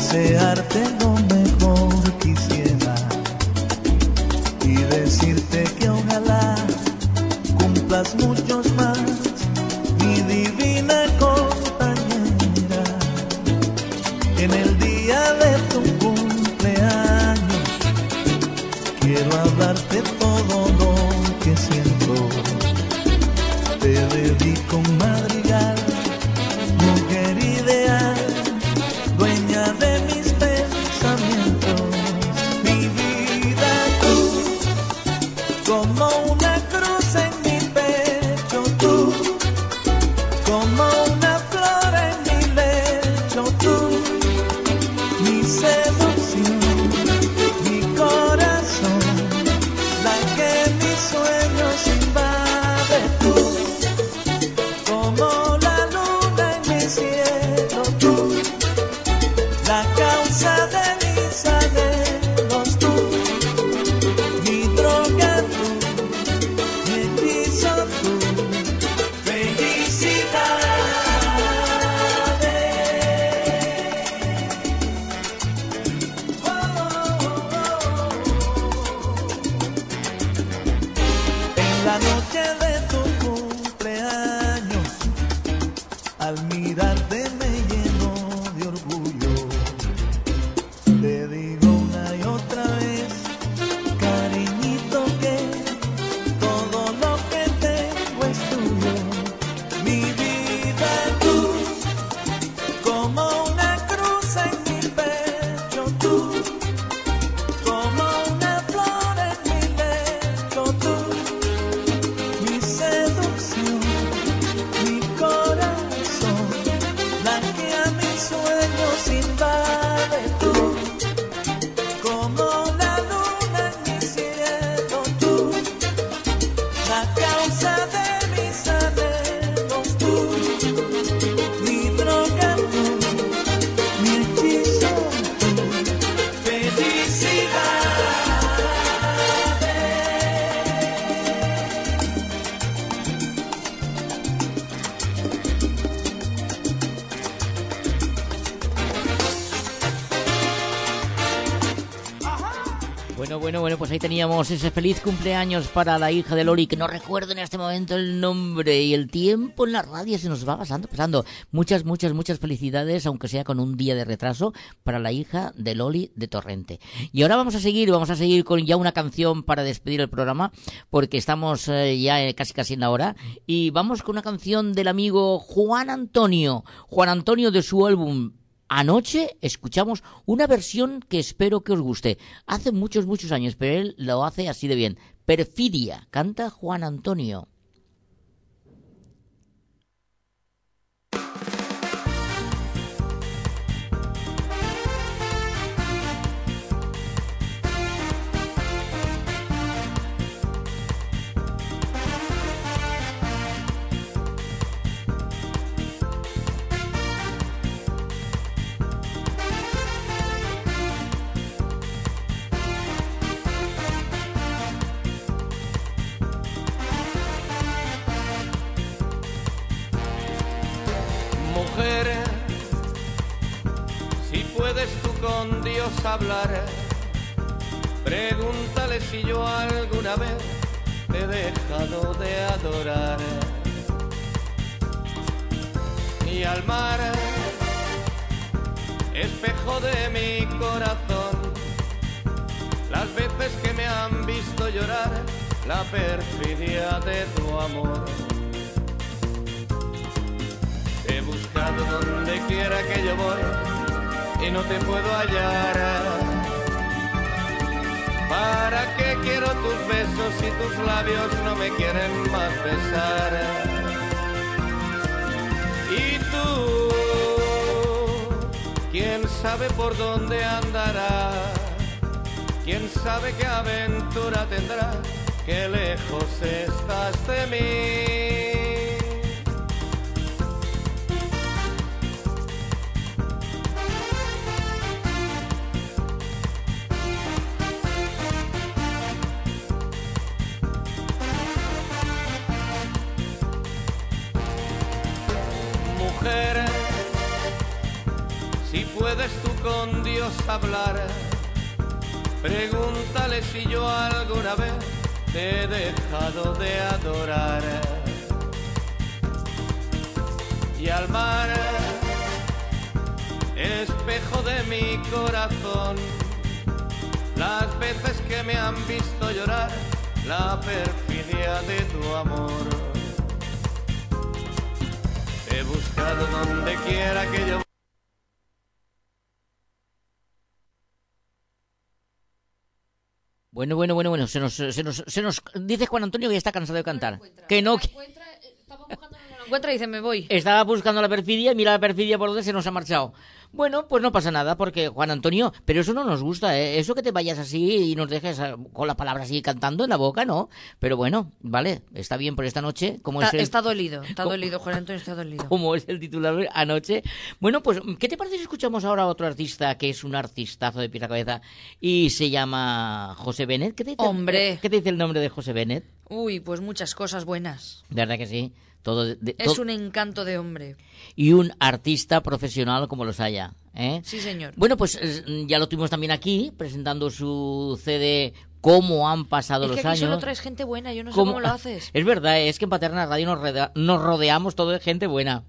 Desearte lo mejor quisiera y decirte que ojalá cumplas muchos más, mi divina compañera. En el día de tu cumpleaños, quiero hablarte todo lo que siento te dedico un ese feliz cumpleaños para la hija de Loli, que no recuerdo en este momento el nombre y el tiempo en la radio se nos va pasando, pasando. Muchas, muchas, muchas felicidades, aunque sea con un día de retraso, para la hija de Loli de Torrente. Y ahora vamos a seguir, vamos a seguir con ya una canción para despedir el programa, porque estamos eh, ya eh, casi casi en la hora, y vamos con una canción del amigo Juan Antonio, Juan Antonio de su álbum Anoche escuchamos una versión que espero que os guste. Hace muchos, muchos años, pero él lo hace así de bien. Perfidia, canta Juan Antonio. Con Dios hablar, Pregúntale si yo alguna vez te he dejado de adorar. Y al mar, espejo de mi corazón, las veces que me han visto llorar, la perfidia de tu amor. He buscado donde quiera que yo voy y no te puedo hallar. ¿Para qué quiero tus besos si tus labios no me quieren más besar? Y tú, quién sabe por dónde andará, quién sabe qué aventura tendrá, qué lejos estás de mí. Hablar, pregúntale si yo alguna vez te he dejado de adorar. Y al mar, espejo de mi corazón, las veces que me han visto llorar, la perfidia de tu amor. He buscado donde quiera que yo Bueno, bueno, bueno, bueno, se nos, se nos, se nos dice Juan Antonio que ya está cansado de cantar. Que no, que Lo encuentra y dice, me voy. estaba buscando la perfidia y mira la perfidia por donde se nos ha marchado. Bueno, pues no pasa nada, porque Juan Antonio, pero eso no nos gusta, ¿eh? Eso que te vayas así y nos dejes ah, con la palabra así cantando en la boca, ¿no? Pero bueno, vale, está bien por esta noche. Como Está, es el- está dolido, está dolido, Juan Antonio está dolido. como es el titular anoche. Bueno, pues, ¿qué te parece si escuchamos ahora a otro artista que es un artistazo de pieza a cabeza y se llama José Bennett? ¿Qué te dice, Hombre. ¿Qué te dice el nombre de José Bennett? Uy, pues muchas cosas buenas. De verdad que sí. Todo, de- de- Es un encanto de hombre. Y un artista profesional como los haya. ¿eh? Sí, señor. Bueno, pues ya lo tuvimos también aquí, presentando su CD Cómo han pasado es los que aquí años. solo traes gente buena, yo no sé ¿Cómo- cómo lo haces. Es verdad, es que en Paterna Radio nos, rodea- nos rodeamos todo de gente buena.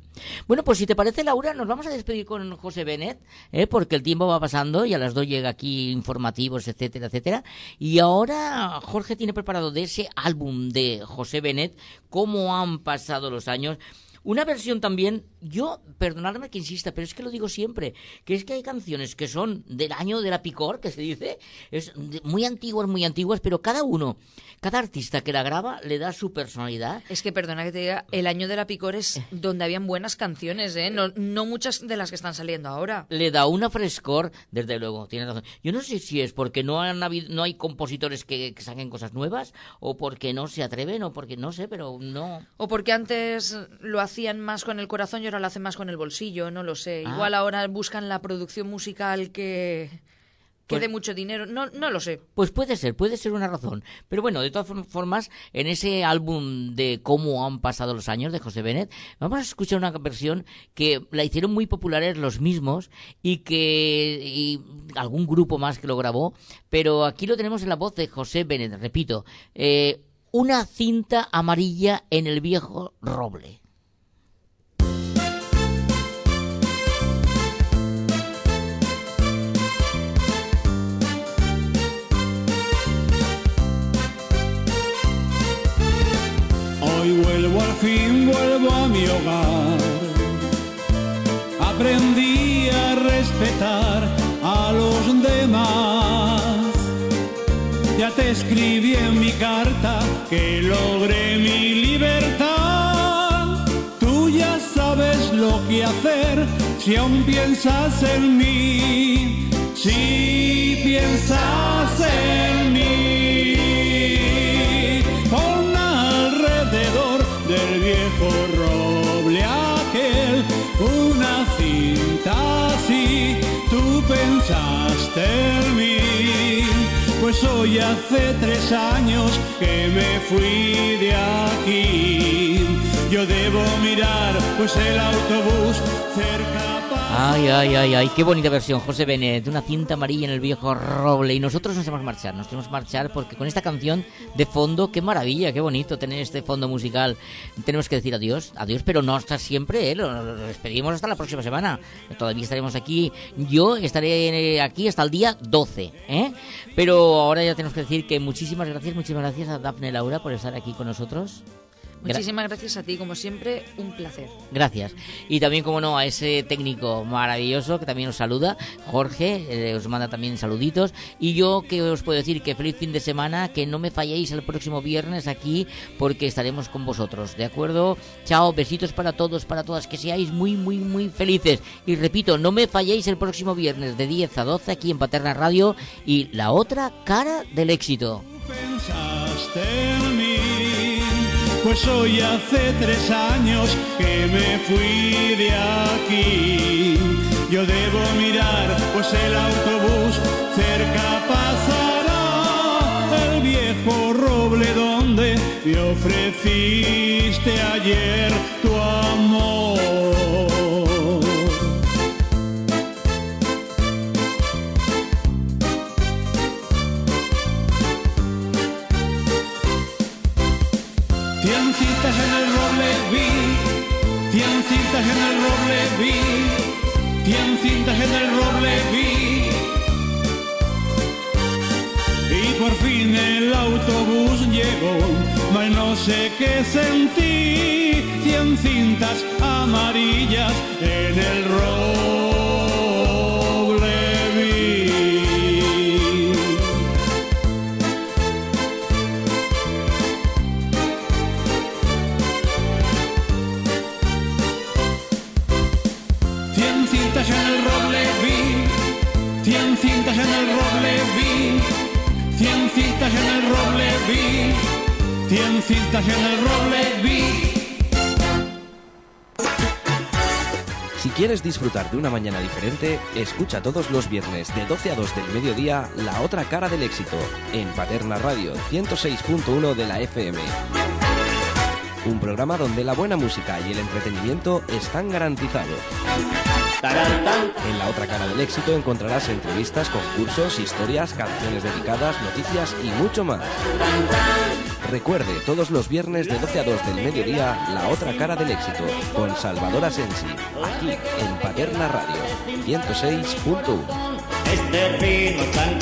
Bueno, pues si te parece, Laura, nos vamos a despedir con José Benet, ¿eh? porque el tiempo va pasando y a las dos llega aquí informativos, etcétera, etcétera. Y ahora Jorge tiene preparado de ese álbum de José Benet, Cómo han pasado los años. Una versión también, yo, perdonadme que insista, pero es que lo digo siempre, que es que hay canciones que son del año de la picor, que se dice, es muy antiguas, muy antiguas, pero cada uno, cada artista que la graba le da su personalidad. Es que, perdona que te diga, el año de la picor es donde habían buenas canciones, ¿eh? No, no muchas de las que están saliendo ahora. Le da una frescor, desde luego, tiene razón. Yo no sé si es porque no han habido, no hay compositores que, que saquen cosas nuevas, o porque no se atreven, o porque no sé, pero no. O porque antes lo hacían más con el corazón y ahora lo hacen más con el bolsillo, no lo sé. Ah. Igual ahora buscan la producción musical que, que Pues- dé mucho dinero, no, no lo sé. Pues puede ser, puede ser una razón. Pero bueno, de todas form- formas, en ese álbum de cómo han pasado los años de José Benet, vamos a escuchar una versión que la hicieron muy populares los mismos y que y algún grupo más que lo grabó, pero aquí lo tenemos en la voz de José Benet, repito, eh, una cinta amarilla en el viejo roble. Hoy vuelvo al fin, vuelvo a mi hogar. Aprendí a respetar a los demás. Ya te escribí en mi carta que logré mi libertad. Tú ya sabes lo que hacer si aún piensas en mí. Si piensas en mí. Roble aquel una cinta así. Tú pensaste en mí. Pues hoy hace tres años que me fui de aquí. yo debo mirar, pues el autobús cerca Ay, ay, ay, ay, qué bonita versión, José Benet, una cinta amarilla en el viejo roble. Y nosotros nos que marchar, nos tenemos que marchar porque con esta canción de fondo, qué maravilla, qué bonito tener este fondo musical. Tenemos que decir adiós, adiós, pero no hasta siempre, ¿eh? lo despedimos hasta la próxima semana. Todavía estaremos aquí, yo estaré eh, aquí hasta el día 12, ¿eh? Pero ahora ya tenemos que decir que muchísimas gracias, muchísimas gracias a Dafne Laura por estar aquí con nosotros. Gra- Muchísimas gracias a ti, como siempre, un placer. Gracias. Y también, como no, a ese técnico maravilloso que también os saluda, Jorge, eh, os manda también saluditos. Y yo que os puedo decir que feliz fin de semana, que no me falléis el próximo viernes aquí porque estaremos con vosotros, ¿de acuerdo? Chao, besitos para todos, para todas, que seáis muy, muy, muy felices. Y repito, no me falléis el próximo viernes de 10 a 12 aquí en Paterna Radio y la otra cara del éxito. pensaste en. Pues hoy hace tres años que me fui de aquí. Yo debo mirar, pues el autobús cerca pasará. El viejo roble donde me ofreciste ayer tu amor. Cien citas en el roble vi, cien cintas en el roble vi. Y por fin el autobús llegó, mas no sé qué sentí, cien cintas amarillas en el roble Si quieres disfrutar de una mañana diferente, escucha todos los viernes de 12 a 2 del mediodía La otra cara del éxito en Paterna Radio 106.1 de la FM. Un programa donde la buena música y el entretenimiento están garantizados. En la otra cara del éxito encontrarás entrevistas, concursos, historias, canciones dedicadas, noticias y mucho más. Recuerde, todos los viernes de 12 a 2 del mediodía, La otra cara del éxito, con Salvador Asensi, aquí en Paterna Radio 106.1. Este tan